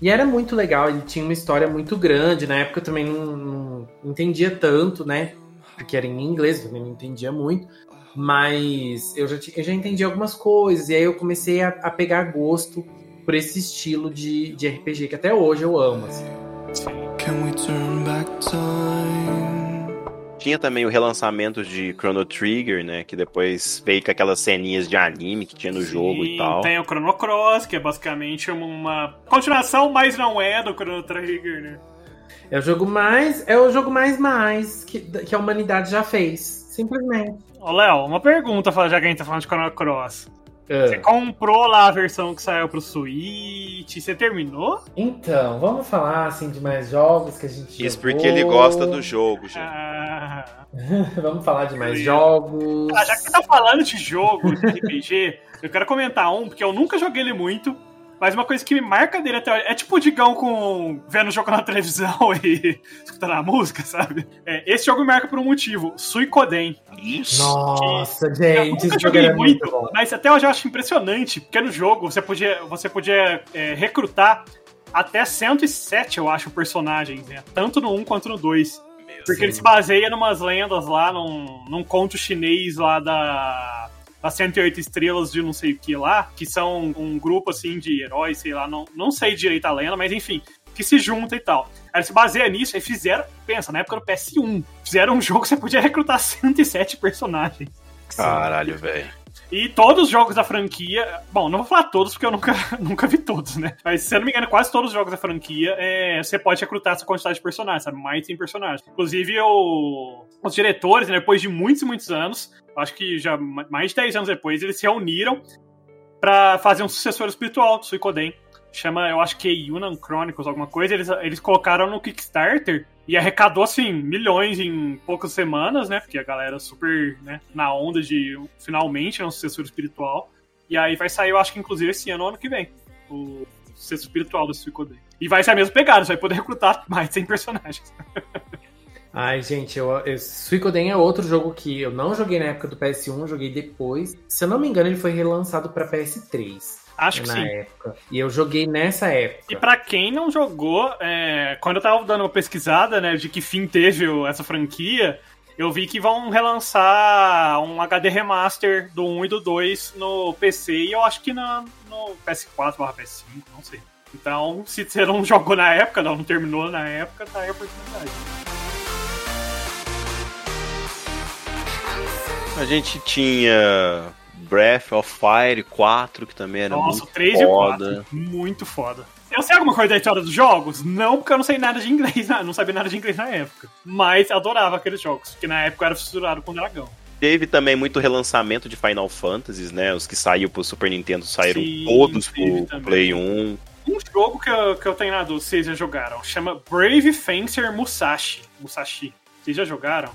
E era muito legal, ele tinha uma história muito grande. Na época eu também não, não entendia tanto, né? Porque era em inglês, eu também não entendia muito. Mas eu já, eu já entendi algumas coisas. E aí eu comecei a, a pegar gosto por esse estilo de, de RPG, que até hoje eu amo. assim. Can we turn back time? Tinha também o relançamento de Chrono Trigger, né? Que depois veio com aquelas ceninhas de anime que tinha no jogo Sim, e tal. Tem o Chrono Cross, que é basicamente uma continuação, mas não é do Chrono Trigger, né? É o jogo mais. É o jogo mais mais que, que a humanidade já fez. Simplesmente. Ô, Léo, uma pergunta, já que a gente tá falando de Chrono Cross. Você Ah. comprou lá a versão que saiu pro Switch, você terminou? Então, vamos falar assim de mais jogos que a gente Isso jogou. porque ele gosta do jogo, gente. Ah, Vamos falar de mais jogos. Ah, já que você tá falando de jogo, de RPG, eu quero comentar um, porque eu nunca joguei ele muito, mas uma coisa que me marca dele até hoje é tipo o Digão com vendo o jogo na televisão e escutando a música, sabe? É, esse jogo me marca por um motivo, Suicoden. Isso. Nossa, Eu gente, nunca esse jogo joguei muito muito, bom. mas até hoje eu acho impressionante, porque no jogo você podia, você podia é, recrutar até 107, eu acho, personagens, né? Tanto no 1 quanto no 2. Porque ele se baseia numas lendas lá, num, num conto chinês lá da. Das 108 estrelas de não sei o que lá, que são um grupo assim de heróis, sei lá, não, não sei direito a lenda, mas enfim, que se junta e tal. Aí se baseia nisso e fizeram, pensa, na época do PS1, fizeram um jogo que você podia recrutar 107 personagens. Caralho, velho. E todos os jogos da franquia. Bom, não vou falar todos porque eu nunca, nunca vi todos, né? Mas se eu não me engano, quase todos os jogos da franquia é, você pode recrutar essa quantidade de personagens, sabe? Mais 100 personagens. Inclusive, o- os diretores, né, depois de muitos e muitos anos, acho que já ma- mais de 10 anos depois, eles se reuniram pra fazer um sucessor espiritual do Suicoden. Chama, eu acho que é Yunnan Chronicles, alguma coisa. Eles, eles colocaram no Kickstarter e arrecadou, assim, milhões em poucas semanas, né? Porque a galera super né, na onda de finalmente é um sucessor espiritual. E aí vai sair, eu acho que inclusive esse ano ou ano que vem. O sucessor espiritual do Suicoden. E vai ser a mesma pegada, você vai poder recrutar mais de 100 personagens. Ai, gente, eu, eu, Suicoden é outro jogo que eu não joguei na época do PS1, eu joguei depois. Se eu não me engano, ele foi relançado pra PS3. Acho que na sim. época. E eu joguei nessa época. E pra quem não jogou, é, quando eu tava dando uma pesquisada, né, de que fim teve essa franquia, eu vi que vão relançar um HD remaster do 1 e do 2 no PC e eu acho que na, no PS4 barra PS5, não sei. Então, se você não jogou na época, não, não terminou na época, tá aí a oportunidade. A gente tinha Breath of Fire 4, que também era Nossa, muito 3 e foda. 4. Muito foda. Eu sei alguma coisa da história dos jogos? Não, porque eu não sei nada de inglês, não sabia nada de inglês na época. Mas adorava aqueles jogos, porque na época era fissurado com dragão. Teve também muito relançamento de Final Fantasies, né? Os que saíram pro Super Nintendo saíram Sim, todos pro também. Play 1. Um jogo que eu, que eu tenho na dúvida, vocês já jogaram, chama Brave Fencer Musashi. Musashi. Vocês já jogaram?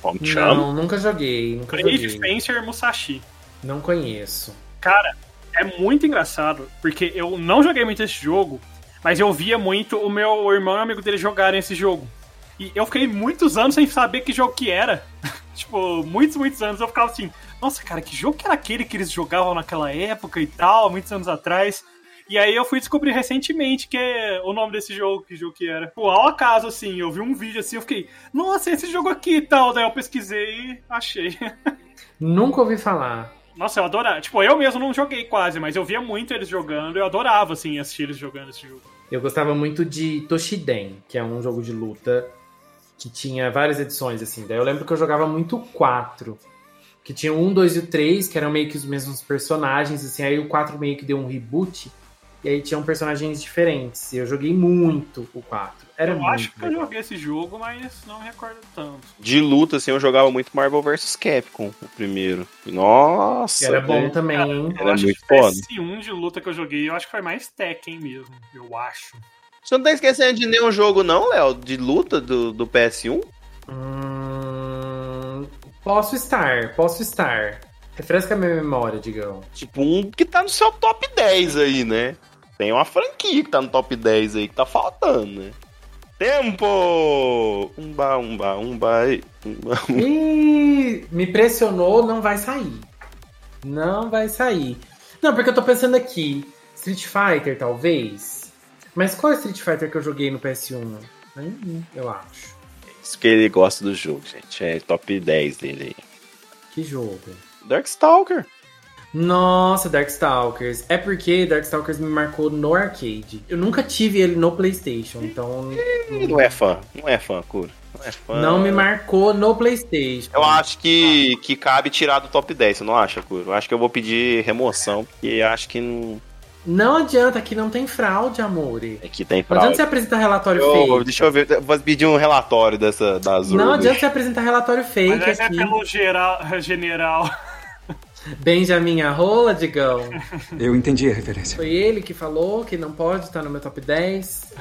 Como que chama? Não, nunca joguei, nunca Brave joguei. Fencer Musashi. Não conheço. Cara, é muito engraçado, porque eu não joguei muito esse jogo, mas eu via muito o meu irmão e amigo dele jogarem esse jogo. E eu fiquei muitos anos sem saber que jogo que era. tipo, muitos, muitos anos eu ficava assim, nossa, cara, que jogo que era aquele que eles jogavam naquela época e tal, muitos anos atrás. E aí eu fui descobrir recentemente que é o nome desse jogo, que jogo que era. Por ao acaso, assim, eu vi um vídeo assim, eu fiquei, nossa, esse jogo aqui e tal. Daí eu pesquisei e achei. Nunca ouvi falar. Nossa, eu adorava. Tipo, eu mesmo não joguei quase, mas eu via muito eles jogando. Eu adorava, assim, assistir eles jogando esse jogo. Eu gostava muito de Toshiden, que é um jogo de luta que tinha várias edições, assim. Daí eu lembro que eu jogava muito o 4. Que tinha 1, 2 e o 3, que eram meio que os mesmos personagens, assim. Aí o 4 meio que deu um reboot. E aí tinham personagens diferentes. E eu joguei muito o 4. Era eu muito acho que eu legal. joguei esse jogo, mas não me recordo tanto. De luta, assim, eu jogava muito Marvel vs Capcom, o primeiro. Nossa! Era bom também, hein? Eu Era acho muito que foda. esse 1 de luta que eu joguei, eu acho que foi mais Tekken mesmo. Eu acho. Você não tá esquecendo de nenhum jogo, não, Léo? De luta do, do PS1? Hum, posso estar, posso estar. Refresca a minha memória, digão. Tipo, um que tá no seu top 10 aí, né? Tem uma franquia que tá no top 10 aí que tá faltando, né? Tempo! Umba, umba, umba, umba, umba. Ih, me pressionou, não vai sair. Não vai sair. Não, porque eu tô pensando aqui. Street Fighter, talvez. Mas qual é o Street Fighter que eu joguei no PS1? Hum, Eu acho. Isso que ele gosta do jogo, gente. É top 10 dele aí. Que jogo? Darkstalker. Nossa, Darkstalkers. É porque Darkstalkers me marcou no arcade. Eu nunca tive ele no PlayStation, então Não é fã, não é fã, Cura. Não é fã. não me marcou no PlayStation. Eu acho que, que cabe tirar do top 10, você não acha, Cura? Eu acho que eu vou pedir remoção, porque acho que não. Não adianta, aqui não tem fraude, amore. Aqui tem Não adianta você fraude. apresentar relatório Eu- fake. deixa eu ver, eu vou pedir um relatório dessa das Não urnas. adianta você apresentar relatório Mas fake esse é aqui. pelo geral, general. Benjamin Arrola, digão. Eu entendi a referência. Foi ele que falou que não pode estar no meu top 10.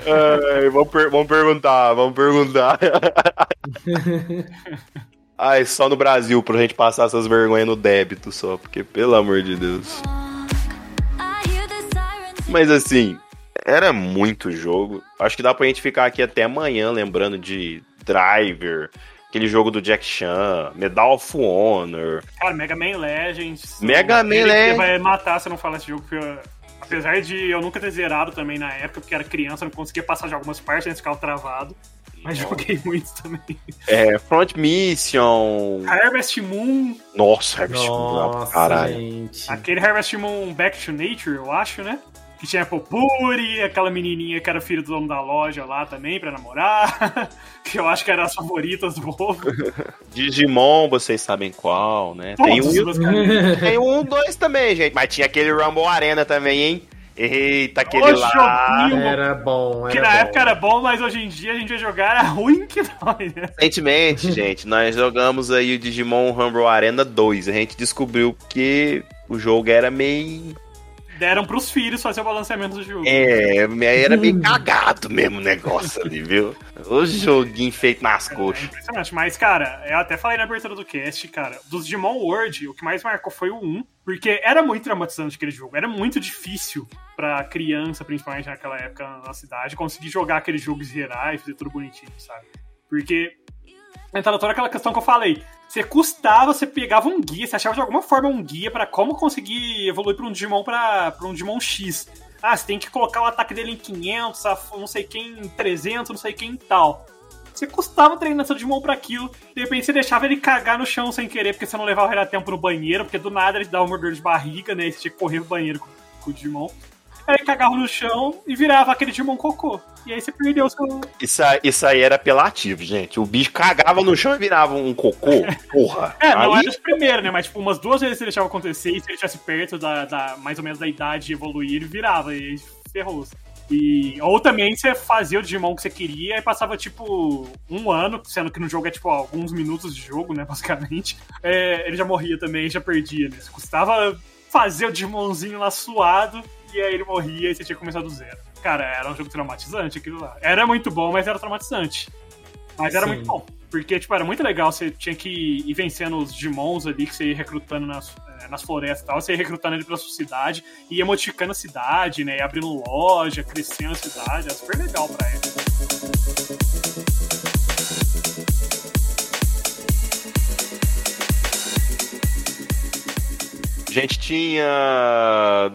Ai, vamos, per- vamos perguntar, vamos perguntar. Ai, só no Brasil pra gente passar essas vergonhas no débito só, porque pelo amor de Deus. Mas assim, era muito jogo. Acho que dá pra gente ficar aqui até amanhã lembrando de Driver, aquele jogo do Jack Chan, Medal of Honor. Cara, Mega Man Legends. Mega Man Legends. vai matar se eu não falar esse jogo, porque eu- apesar de eu nunca ter zerado também na época, porque era criança, eu não conseguia passar de algumas partes antes de ficar travado. Mas joguei muito também. É, Front Mission. Harvest Moon, Nossa, Harvest Moon, Nossa, caralho. gente. aquele Harvest Moon Back to Nature, eu acho, né? Que tinha a Popuri, aquela menininha que era filha do dono da loja lá também pra namorar. que eu acho que eram as favoritas do povo. Digimon, vocês sabem qual, né? Tem um, tem um, dois também, gente. Mas tinha aquele Rumble Arena também, hein? Eita, aquele Ô, lá. joguinho Era bom, era Que na bom. época era bom, mas hoje em dia a gente vai jogar era ruim que dói, né? Recentemente, gente, nós jogamos aí o Digimon Rumble Arena 2. A gente descobriu que o jogo era meio. Deram pros filhos fazer o balanceamento do jogo. É, era meio cagado mesmo o negócio ali, viu? O joguinho feito nas É coxas. impressionante. Mas, cara, eu até falei na abertura do cast, cara, dos Digimon World, o que mais marcou foi o 1, porque era muito traumatizante aquele jogo. Era muito difícil pra criança, principalmente naquela época na cidade, conseguir jogar aquele jogo e zerar e fazer tudo bonitinho, sabe? Porque entrava toda aquela questão que eu falei. Você custava, você pegava um guia, você achava de alguma forma um guia pra como conseguir evoluir pra um Digimon pra um Digimon X. Ah, você tem que colocar o ataque dele em 500, a- não sei quem em 300, não sei quem em tal. Você custava treinar seu Digimon pra aquilo, de repente você deixava ele cagar no chão sem querer, porque você não levava ele a tempo no banheiro, porque do nada ele dava um mordor de barriga, né? E você tinha que correr pro banheiro com, com o Digimon. Aí cagava no chão e virava aquele Digimon cocô. E aí você perdeu o seu. Isso, aí- isso aí era apelativo, gente. O bicho cagava no chão e virava um cocô. Porra. É, não Aí- era os primeiros, né? Mas tipo, umas duas vezes você deixava acontecer e se ele estivesse perto da, da- mais ou menos da idade de evoluir, ele virava e aí ferrou. E, ou também você fazia o Digimon que você queria e passava tipo um ano, sendo que no jogo é tipo alguns minutos de jogo, né? Basicamente. É, ele já morria também, já perdia, né? Custava fazer o Digimonzinho lá suado e aí ele morria e você tinha que começar do zero. Cara, era um jogo traumatizante aquilo lá. Era muito bom, mas era traumatizante. Mas era Sim. muito bom. Porque, tipo, era muito legal. Você tinha que ir vencendo os Digimons ali, que você ia recrutando nas, eh, nas florestas e tal. Você ia recrutando ele pra sua cidade. E ia modificando a cidade, né? E abrindo loja, crescendo a cidade. Era super legal pra época. Gente tinha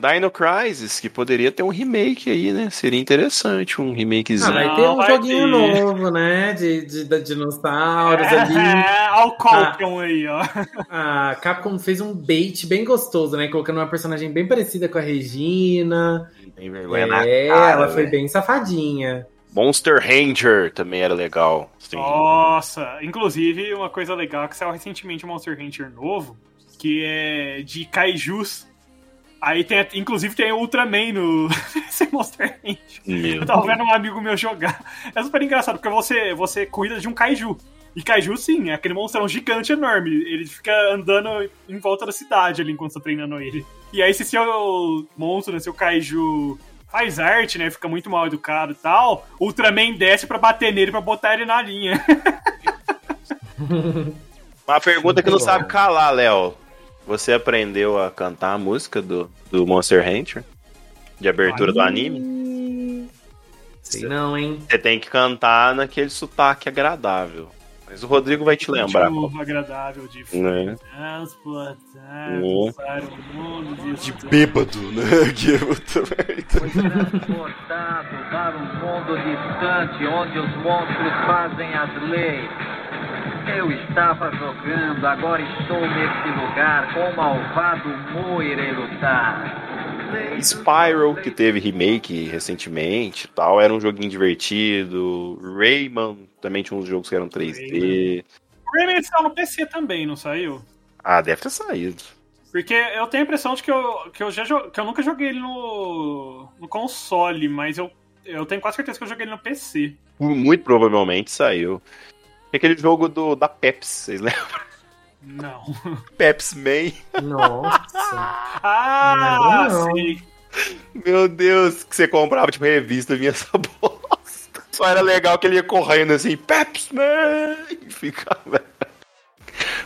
Dino Crisis, que poderia ter um remake aí, né? Seria interessante um Ah, remakezinho. vai Não, ter um vai joguinho ter. novo, né? De, de, de dinossauros ali. É, olha o Colton aí, ó. A Capcom fez um bait bem gostoso, né? Colocando uma personagem bem parecida com a Regina. Tem vergonha na É, cara, ela foi velho. bem safadinha. Monster Ranger também era legal. Sim. Nossa, inclusive uma coisa legal é que saiu recentemente um Monster Hunter novo, que é de kaijus. Aí tem, inclusive tem o Ultraman no esse Monster. Meu Eu tava vendo um amigo meu jogar. É super engraçado, porque você, você cuida de um kaiju. E kaiju, sim, é aquele monstrão gigante enorme. Ele fica andando em volta da cidade ali enquanto você tá treinando ele. E aí, se seu monstro, né, seu kaiju faz arte, né, fica muito mal educado e tal, o Ultraman desce pra bater nele, pra botar ele na linha. Uma pergunta que não sabe calar, Léo. Você aprendeu a cantar a música do, do Monster Hunter? De abertura do anime? Sei não, hein? Você tem que cantar naquele sotaque agradável. Mas o Rodrigo vai te lembrar. Muito agradável de Né? transportar Né? para o mundo de, Bêbado, né? Que puta merda. transportado para um mundo distante onde os monstros fazem as leis. Eu estava jogando, agora estou nesse lugar. Com o malvado Mu irei lutar. Spyro, que teve remake recentemente e tal, era um joguinho divertido. Rayman também tinha uns jogos que eram 3D. O Rayman saiu no PC também, não saiu? Ah, deve ter saído. Porque eu tenho a impressão de que eu, que eu, já, que eu nunca joguei ele no, no console, mas eu, eu tenho quase certeza que eu joguei ele no PC. Muito provavelmente saiu. E Aquele jogo do, da Pepsi, vocês lembram? Não. Pepsi Man. Nossa. Ah, Não, não. sei. Meu Deus, que você comprava, tipo, revista, vinha essa bosta. Só era legal que ele ia correndo assim, Pepsi Man! E ficava...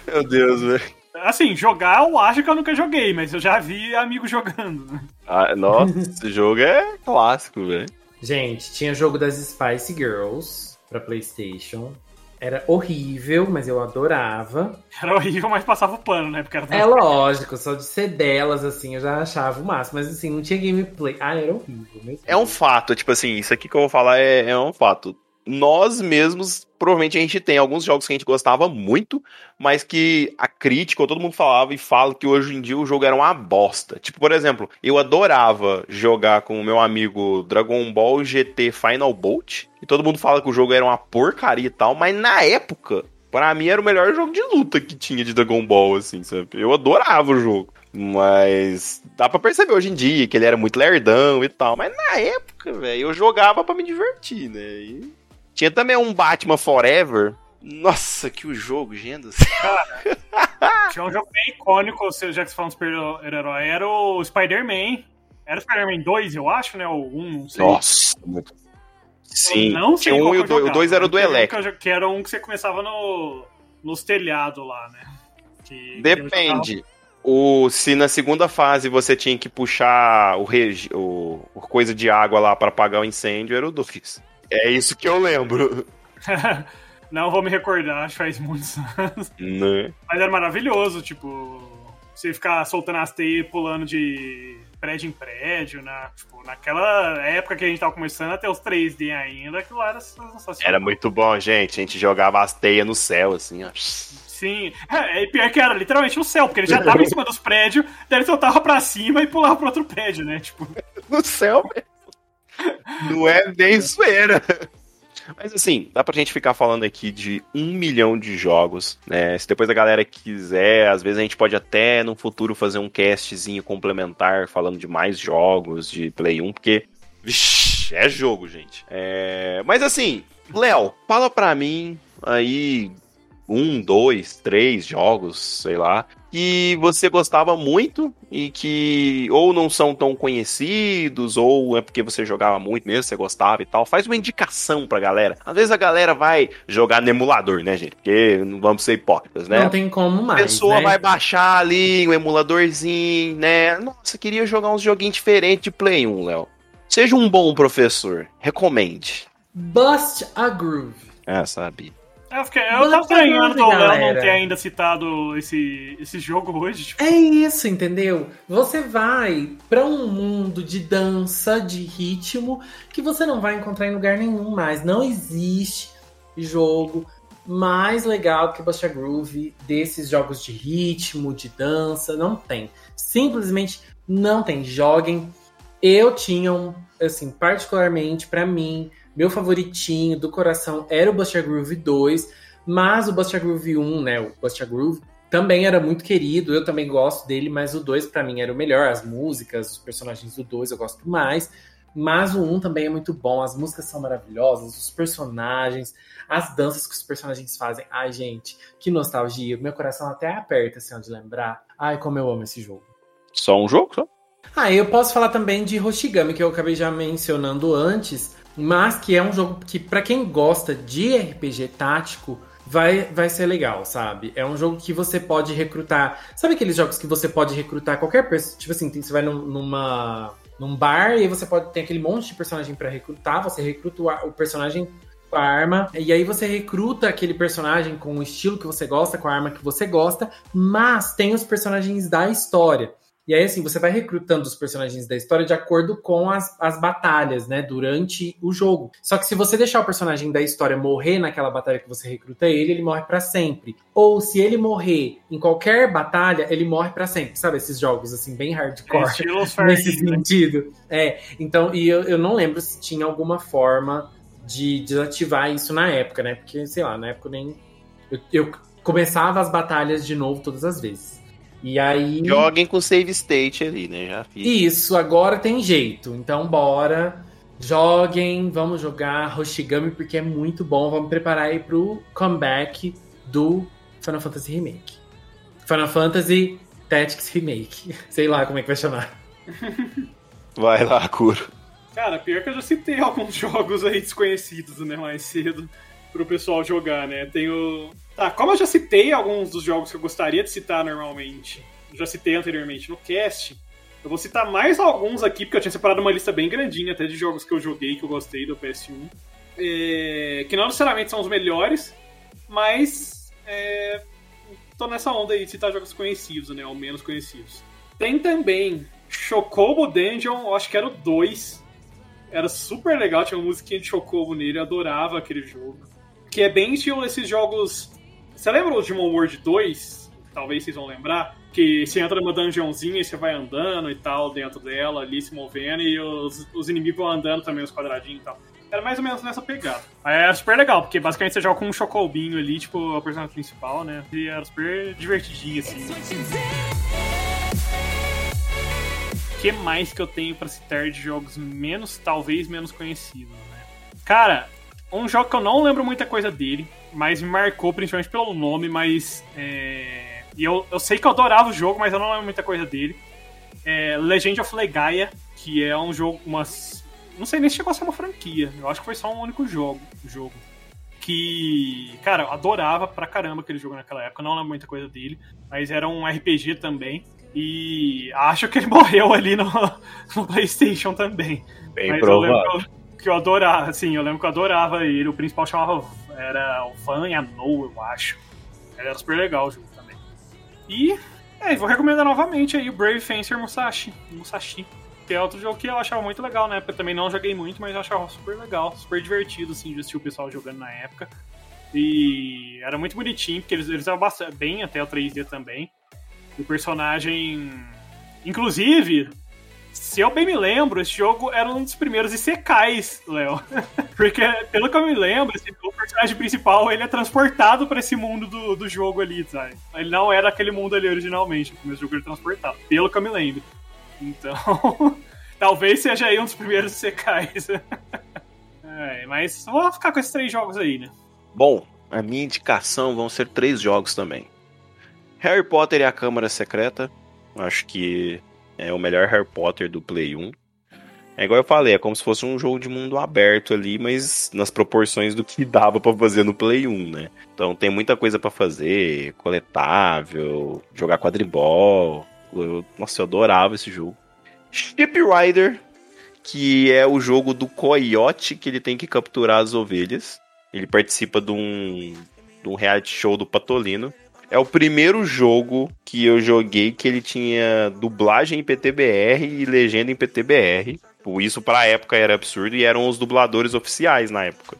Meu Deus, velho. Assim, jogar eu acho que eu nunca joguei, mas eu já vi amigo jogando. né? Ah, nossa, esse jogo é clássico, velho. Gente, tinha jogo das Spice Girls pra PlayStation. Era horrível, mas eu adorava. Era horrível, mas passava o pano, né? Porque era É lógico, só de ser delas, assim, eu já achava o máximo. Mas assim, não tinha gameplay. Ah, era horrível. meu É um fato, tipo assim, isso aqui que eu vou falar é, é um fato. Nós mesmos, provavelmente a gente tem alguns jogos que a gente gostava muito, mas que a crítica, ou todo mundo falava e fala que hoje em dia o jogo era uma bosta. Tipo, por exemplo, eu adorava jogar com o meu amigo Dragon Ball GT Final Bolt, e todo mundo fala que o jogo era uma porcaria e tal, mas na época, pra mim era o melhor jogo de luta que tinha de Dragon Ball, assim, sabe? Eu adorava o jogo. Mas dá pra perceber hoje em dia que ele era muito lerdão e tal. Mas na época, velho, eu jogava pra me divertir, né? E tinha também um Batman Forever. Nossa, que o jogo, gente. céu. Tinha um jogo bem icônico, já que você falando de super-herói, era o Spider-Man. Era o Spider-Man 2, eu acho, né? Ou 1, não sei. Nossa, muito. Sim, Eu não sei tinha um e que o eu dois. O jogava. dois era o do um que Electro. jo- Que era um que você começava no, nos telhados lá, né? Que- que Depende. O, se na segunda fase você tinha que puxar o, regi- o, o coisa de água lá pra apagar o incêndio, era o 2. É isso que eu lembro. Não vou me recordar, acho que faz muitos anos. Né? Mas era maravilhoso, tipo, você ficar soltando as teias e pulando de prédio em prédio, né? Tipo, naquela época que a gente tava começando a ter os 3D ainda, aquilo lá era sensacional. Era muito bom, gente. A gente jogava as teias no céu, assim, ó. Sim, é, e pior que era literalmente no céu, porque ele já tava em cima dos prédios, daí ele soltava pra cima e pulava pro outro prédio, né? Tipo, No céu mesmo. Não é nem zoeira. Mas assim, dá pra gente ficar falando aqui de um milhão de jogos, né? Se depois a galera quiser, às vezes a gente pode até no futuro fazer um castzinho complementar falando de mais jogos de Play 1, porque, vixi, é jogo, gente. É... Mas assim, Léo, fala pra mim aí um, dois, três jogos, sei lá, que você gostava muito e que ou não são tão conhecidos, ou é porque você jogava muito mesmo, você gostava e tal. Faz uma indicação pra galera. Às vezes a galera vai jogar no emulador, né, gente? Porque não vamos ser hipócritas, né? Não tem como A mais. pessoa né? vai baixar ali um emuladorzinho, né? Nossa, queria jogar uns joguinhos diferentes de Play 1, Léo. Seja um bom professor. Recomende. Bust a Groove. Ah, sabe. Eu, fiquei, eu Mas tava estranhando do Léo não ter ainda citado esse, esse jogo hoje. Tipo, É isso, entendeu? Você vai pra um mundo de dança, de ritmo, que você não vai encontrar em lugar nenhum mais. Não existe jogo mais legal que Busta Groove desses jogos de ritmo, de dança. Não tem. Simplesmente não tem. Joguem. Eu tinha um, assim, particularmente pra mim, meu favoritinho do coração era o Busta Groove 2, mas o Busta Groove 1, né, o Busta Groove também era muito querido, eu também gosto dele, mas o 2 pra mim era o melhor, as músicas, os personagens do 2 eu gosto mais, mas o 1 também é muito bom, as músicas são maravilhosas, os personagens, as danças que os personagens fazem, ai gente, que nostalgia, meu coração até aperta assim, ó, de lembrar, ai como eu amo esse jogo. Só um jogo? Só? Ah, eu posso falar também de Hoshigami, que eu acabei já mencionando antes, mas que é um jogo que, pra quem gosta de RPG tático, vai, vai ser legal, sabe? É um jogo que você pode recrutar. Sabe aqueles jogos que você pode recrutar qualquer pessoa? Tipo assim, você vai num- numa. num bar e você pode ter aquele monte de personagem pra recrutar, você recruta o, o personagem com a arma, e aí você recruta aquele personagem com o estilo que você gosta, com a arma que você gosta, mas tem os personagens da história. E aí, assim, você vai recrutando os personagens da história de acordo com as, as batalhas, né? Durante o jogo. Só que se você deixar o personagem da história morrer naquela batalha que você recruta ele, ele morre pra sempre. Ou se ele morrer em qualquer batalha, ele morre pra sempre. Sabe esses jogos, assim, bem hardcore? Fire nesse né? sentido. É, então, e eu, eu não lembro se tinha alguma forma de desativar isso na época, né? Porque, sei lá, na época eu nem. Eu, eu começava as batalhas de novo todas as vezes. E aí. Joguem com save state ali, né? Já fiz. Isso, agora tem jeito. Então, bora. Joguem, vamos jogar Hoshigami porque é muito bom. Vamos preparar aí pro comeback do Final Fantasy Remake. Final Fantasy Tactics Remake. Sei lá como é que vai chamar. Vai lá, Kuro. Cara, pior que eu já citei alguns jogos aí desconhecidos, né, mais cedo, pro pessoal jogar, né? Tenho. Tá, como eu já citei alguns dos jogos que eu gostaria de citar normalmente, já citei anteriormente no cast, eu vou citar mais alguns aqui, porque eu tinha separado uma lista bem grandinha até de jogos que eu joguei, que eu gostei do PS1. É, que não necessariamente são os melhores, mas é, tô nessa onda aí de citar jogos conhecidos, né? Ou menos conhecidos. Tem também Chocobo Dungeon, acho que era o 2. Era super legal, tinha uma musiquinha de Chocobo nele, eu adorava aquele jogo. Que é bem estilo esses jogos. Você lembra o Digimon World 2? Talvez vocês vão lembrar. Que você entra numa dungeonzinha e você vai andando e tal, dentro dela, ali se movendo, e os, os inimigos vão andando também, os quadradinhos e tal. Era mais ou menos nessa pegada. Aí era super legal, porque basicamente você joga com um chocobinho ali, tipo, o personagem principal, né? E era super divertidinho, assim. O que mais que eu tenho pra citar de jogos menos, talvez menos conhecidos, né? Cara, um jogo que eu não lembro muita coisa dele, mas me marcou principalmente pelo nome, mas. É... E eu, eu sei que eu adorava o jogo, mas eu não lembro muita coisa dele. É Legend of Legaia, que é um jogo, umas. Não sei nem se chegou a ser uma franquia. Eu acho que foi só um único jogo. jogo. Que. Cara, eu adorava pra caramba aquele jogo naquela época. Eu não lembro muita coisa dele. Mas era um RPG também. E acho que ele morreu ali no, no PlayStation também. Bem Mas eu provável. lembro que eu, que eu adorava, assim, eu lembro que eu adorava ele. O principal chamava Era o Van e a No, eu acho. Era super legal o jogo também. E, é, vou recomendar novamente aí o Brave Fencer Musashi. Musashi. Que é outro jogo que eu achava muito legal na época. Também não joguei muito, mas eu achava super legal, super divertido, assim, de assistir o pessoal jogando na época. E era muito bonitinho, porque eles, eles eram bastante, bem até o 3D também. O personagem. Inclusive, se eu bem me lembro, esse jogo era um dos primeiros Isekais, Léo. Porque, pelo que eu me lembro, esse- o personagem principal ele é transportado pra esse mundo do, do jogo ali, sabe? Ele não era aquele mundo ali originalmente, começo do jogo ele é transportado, pelo que eu me lembro. Então, talvez seja aí um dos primeiros Isekais. É, mas vou ficar com esses três jogos aí, né? Bom, a minha indicação vão ser três jogos também. Harry Potter e a Câmara Secreta. Acho que é o melhor Harry Potter do Play 1. É igual eu falei, é como se fosse um jogo de mundo aberto ali, mas nas proporções do que dava pra fazer no Play 1, né? Então tem muita coisa pra fazer, coletável, jogar quadribol. Eu- nossa, eu adorava esse jogo. Ship Rider, que é o jogo do coiote que ele tem que capturar as ovelhas. Ele participa de um, de um reality show do Patolino. É o primeiro jogo que eu joguei que ele tinha dublagem em PTBR e legenda em PTBR. Por Isso pra época era absurdo e eram os dubladores oficiais na época.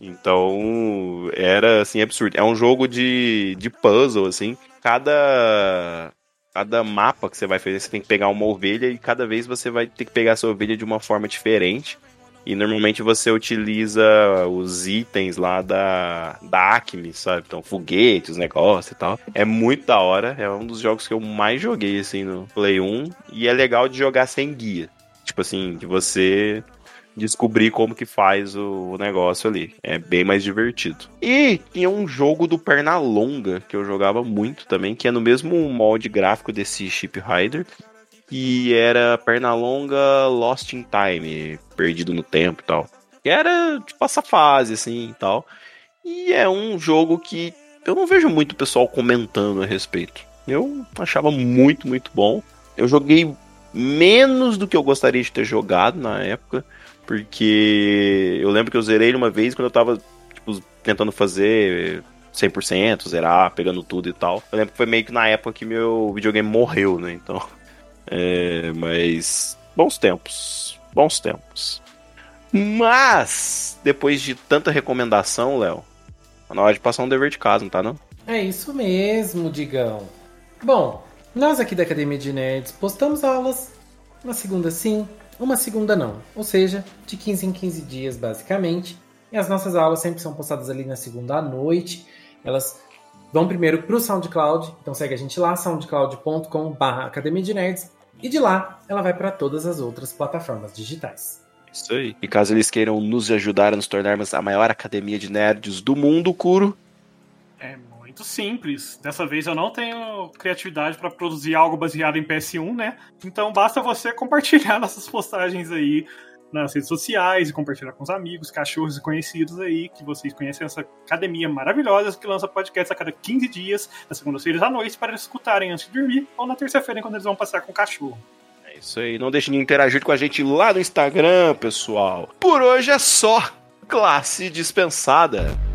Então era assim absurdo. É um jogo de, de puzzle assim. Cada cada mapa que você vai fazer, você tem que pegar uma ovelha e cada vez você vai ter que pegar essa ovelha de uma forma diferente. E normalmente você utiliza os itens lá da, da Acme, sabe? Então, foguetes, negócio e tal. É muito da hora. É um dos jogos que eu mais joguei, assim, no Play 1. E é legal de jogar sem guia. Tipo assim, de você descobrir como que faz o, negócio ali. É bem mais divertido. E tinha um jogo do Pernalonga que eu jogava muito também, que é no mesmo molde gráfico desse Ship Rider. Que era Pernalonga Lost in Time, perdido no tempo e tal. Que era tipo essa fase assim e tal. E é um jogo que eu não vejo muito pessoal comentando a respeito. Eu achava muito, muito bom. Eu joguei menos do que eu gostaria de ter jogado na época. Porque eu lembro que eu zerei ele uma vez quando eu tava tipo, tentando fazer 100%, zerar, pegando tudo e tal. Eu lembro que foi meio que na época que meu videogame morreu, né? Então. É, mas. Bons tempos. Bons tempos. Mas, depois de tanta recomendação, Léo, tá na hora de passar um dever de casa, não tá não? É isso mesmo, Digão. Bom, nós aqui da Academia de Nerds postamos aulas uma segunda sim, uma segunda não. Ou seja, de 15 em 15 dias, basicamente. E as nossas aulas sempre são postadas ali na segunda à noite. Elas vão primeiro para o SoundCloud, então segue a gente lá, soundcloud.com.br Academia de Nerds. E de lá, ela vai para todas as outras plataformas digitais. Isso aí. E caso eles queiram nos ajudar a nos tornarmos a maior academia de nerds do mundo, Kuro, É muito simples. Dessa vez eu não tenho criatividade para produzir algo baseado em PS1, né? Então basta você compartilhar nossas postagens aí nas redes sociais e compartilhar com os amigos, cachorros e conhecidos aí, que vocês conhecem essa academia maravilhosa que lança podcasts a cada 15 dias, nas segundas-feiras à noite, para eles escutarem antes de dormir, ou na terça-feira, quando eles vão passear com o cachorro. É isso aí. Não deixe de interagir com a gente lá no Instagram, pessoal. Por hoje é só. Classe dispensada.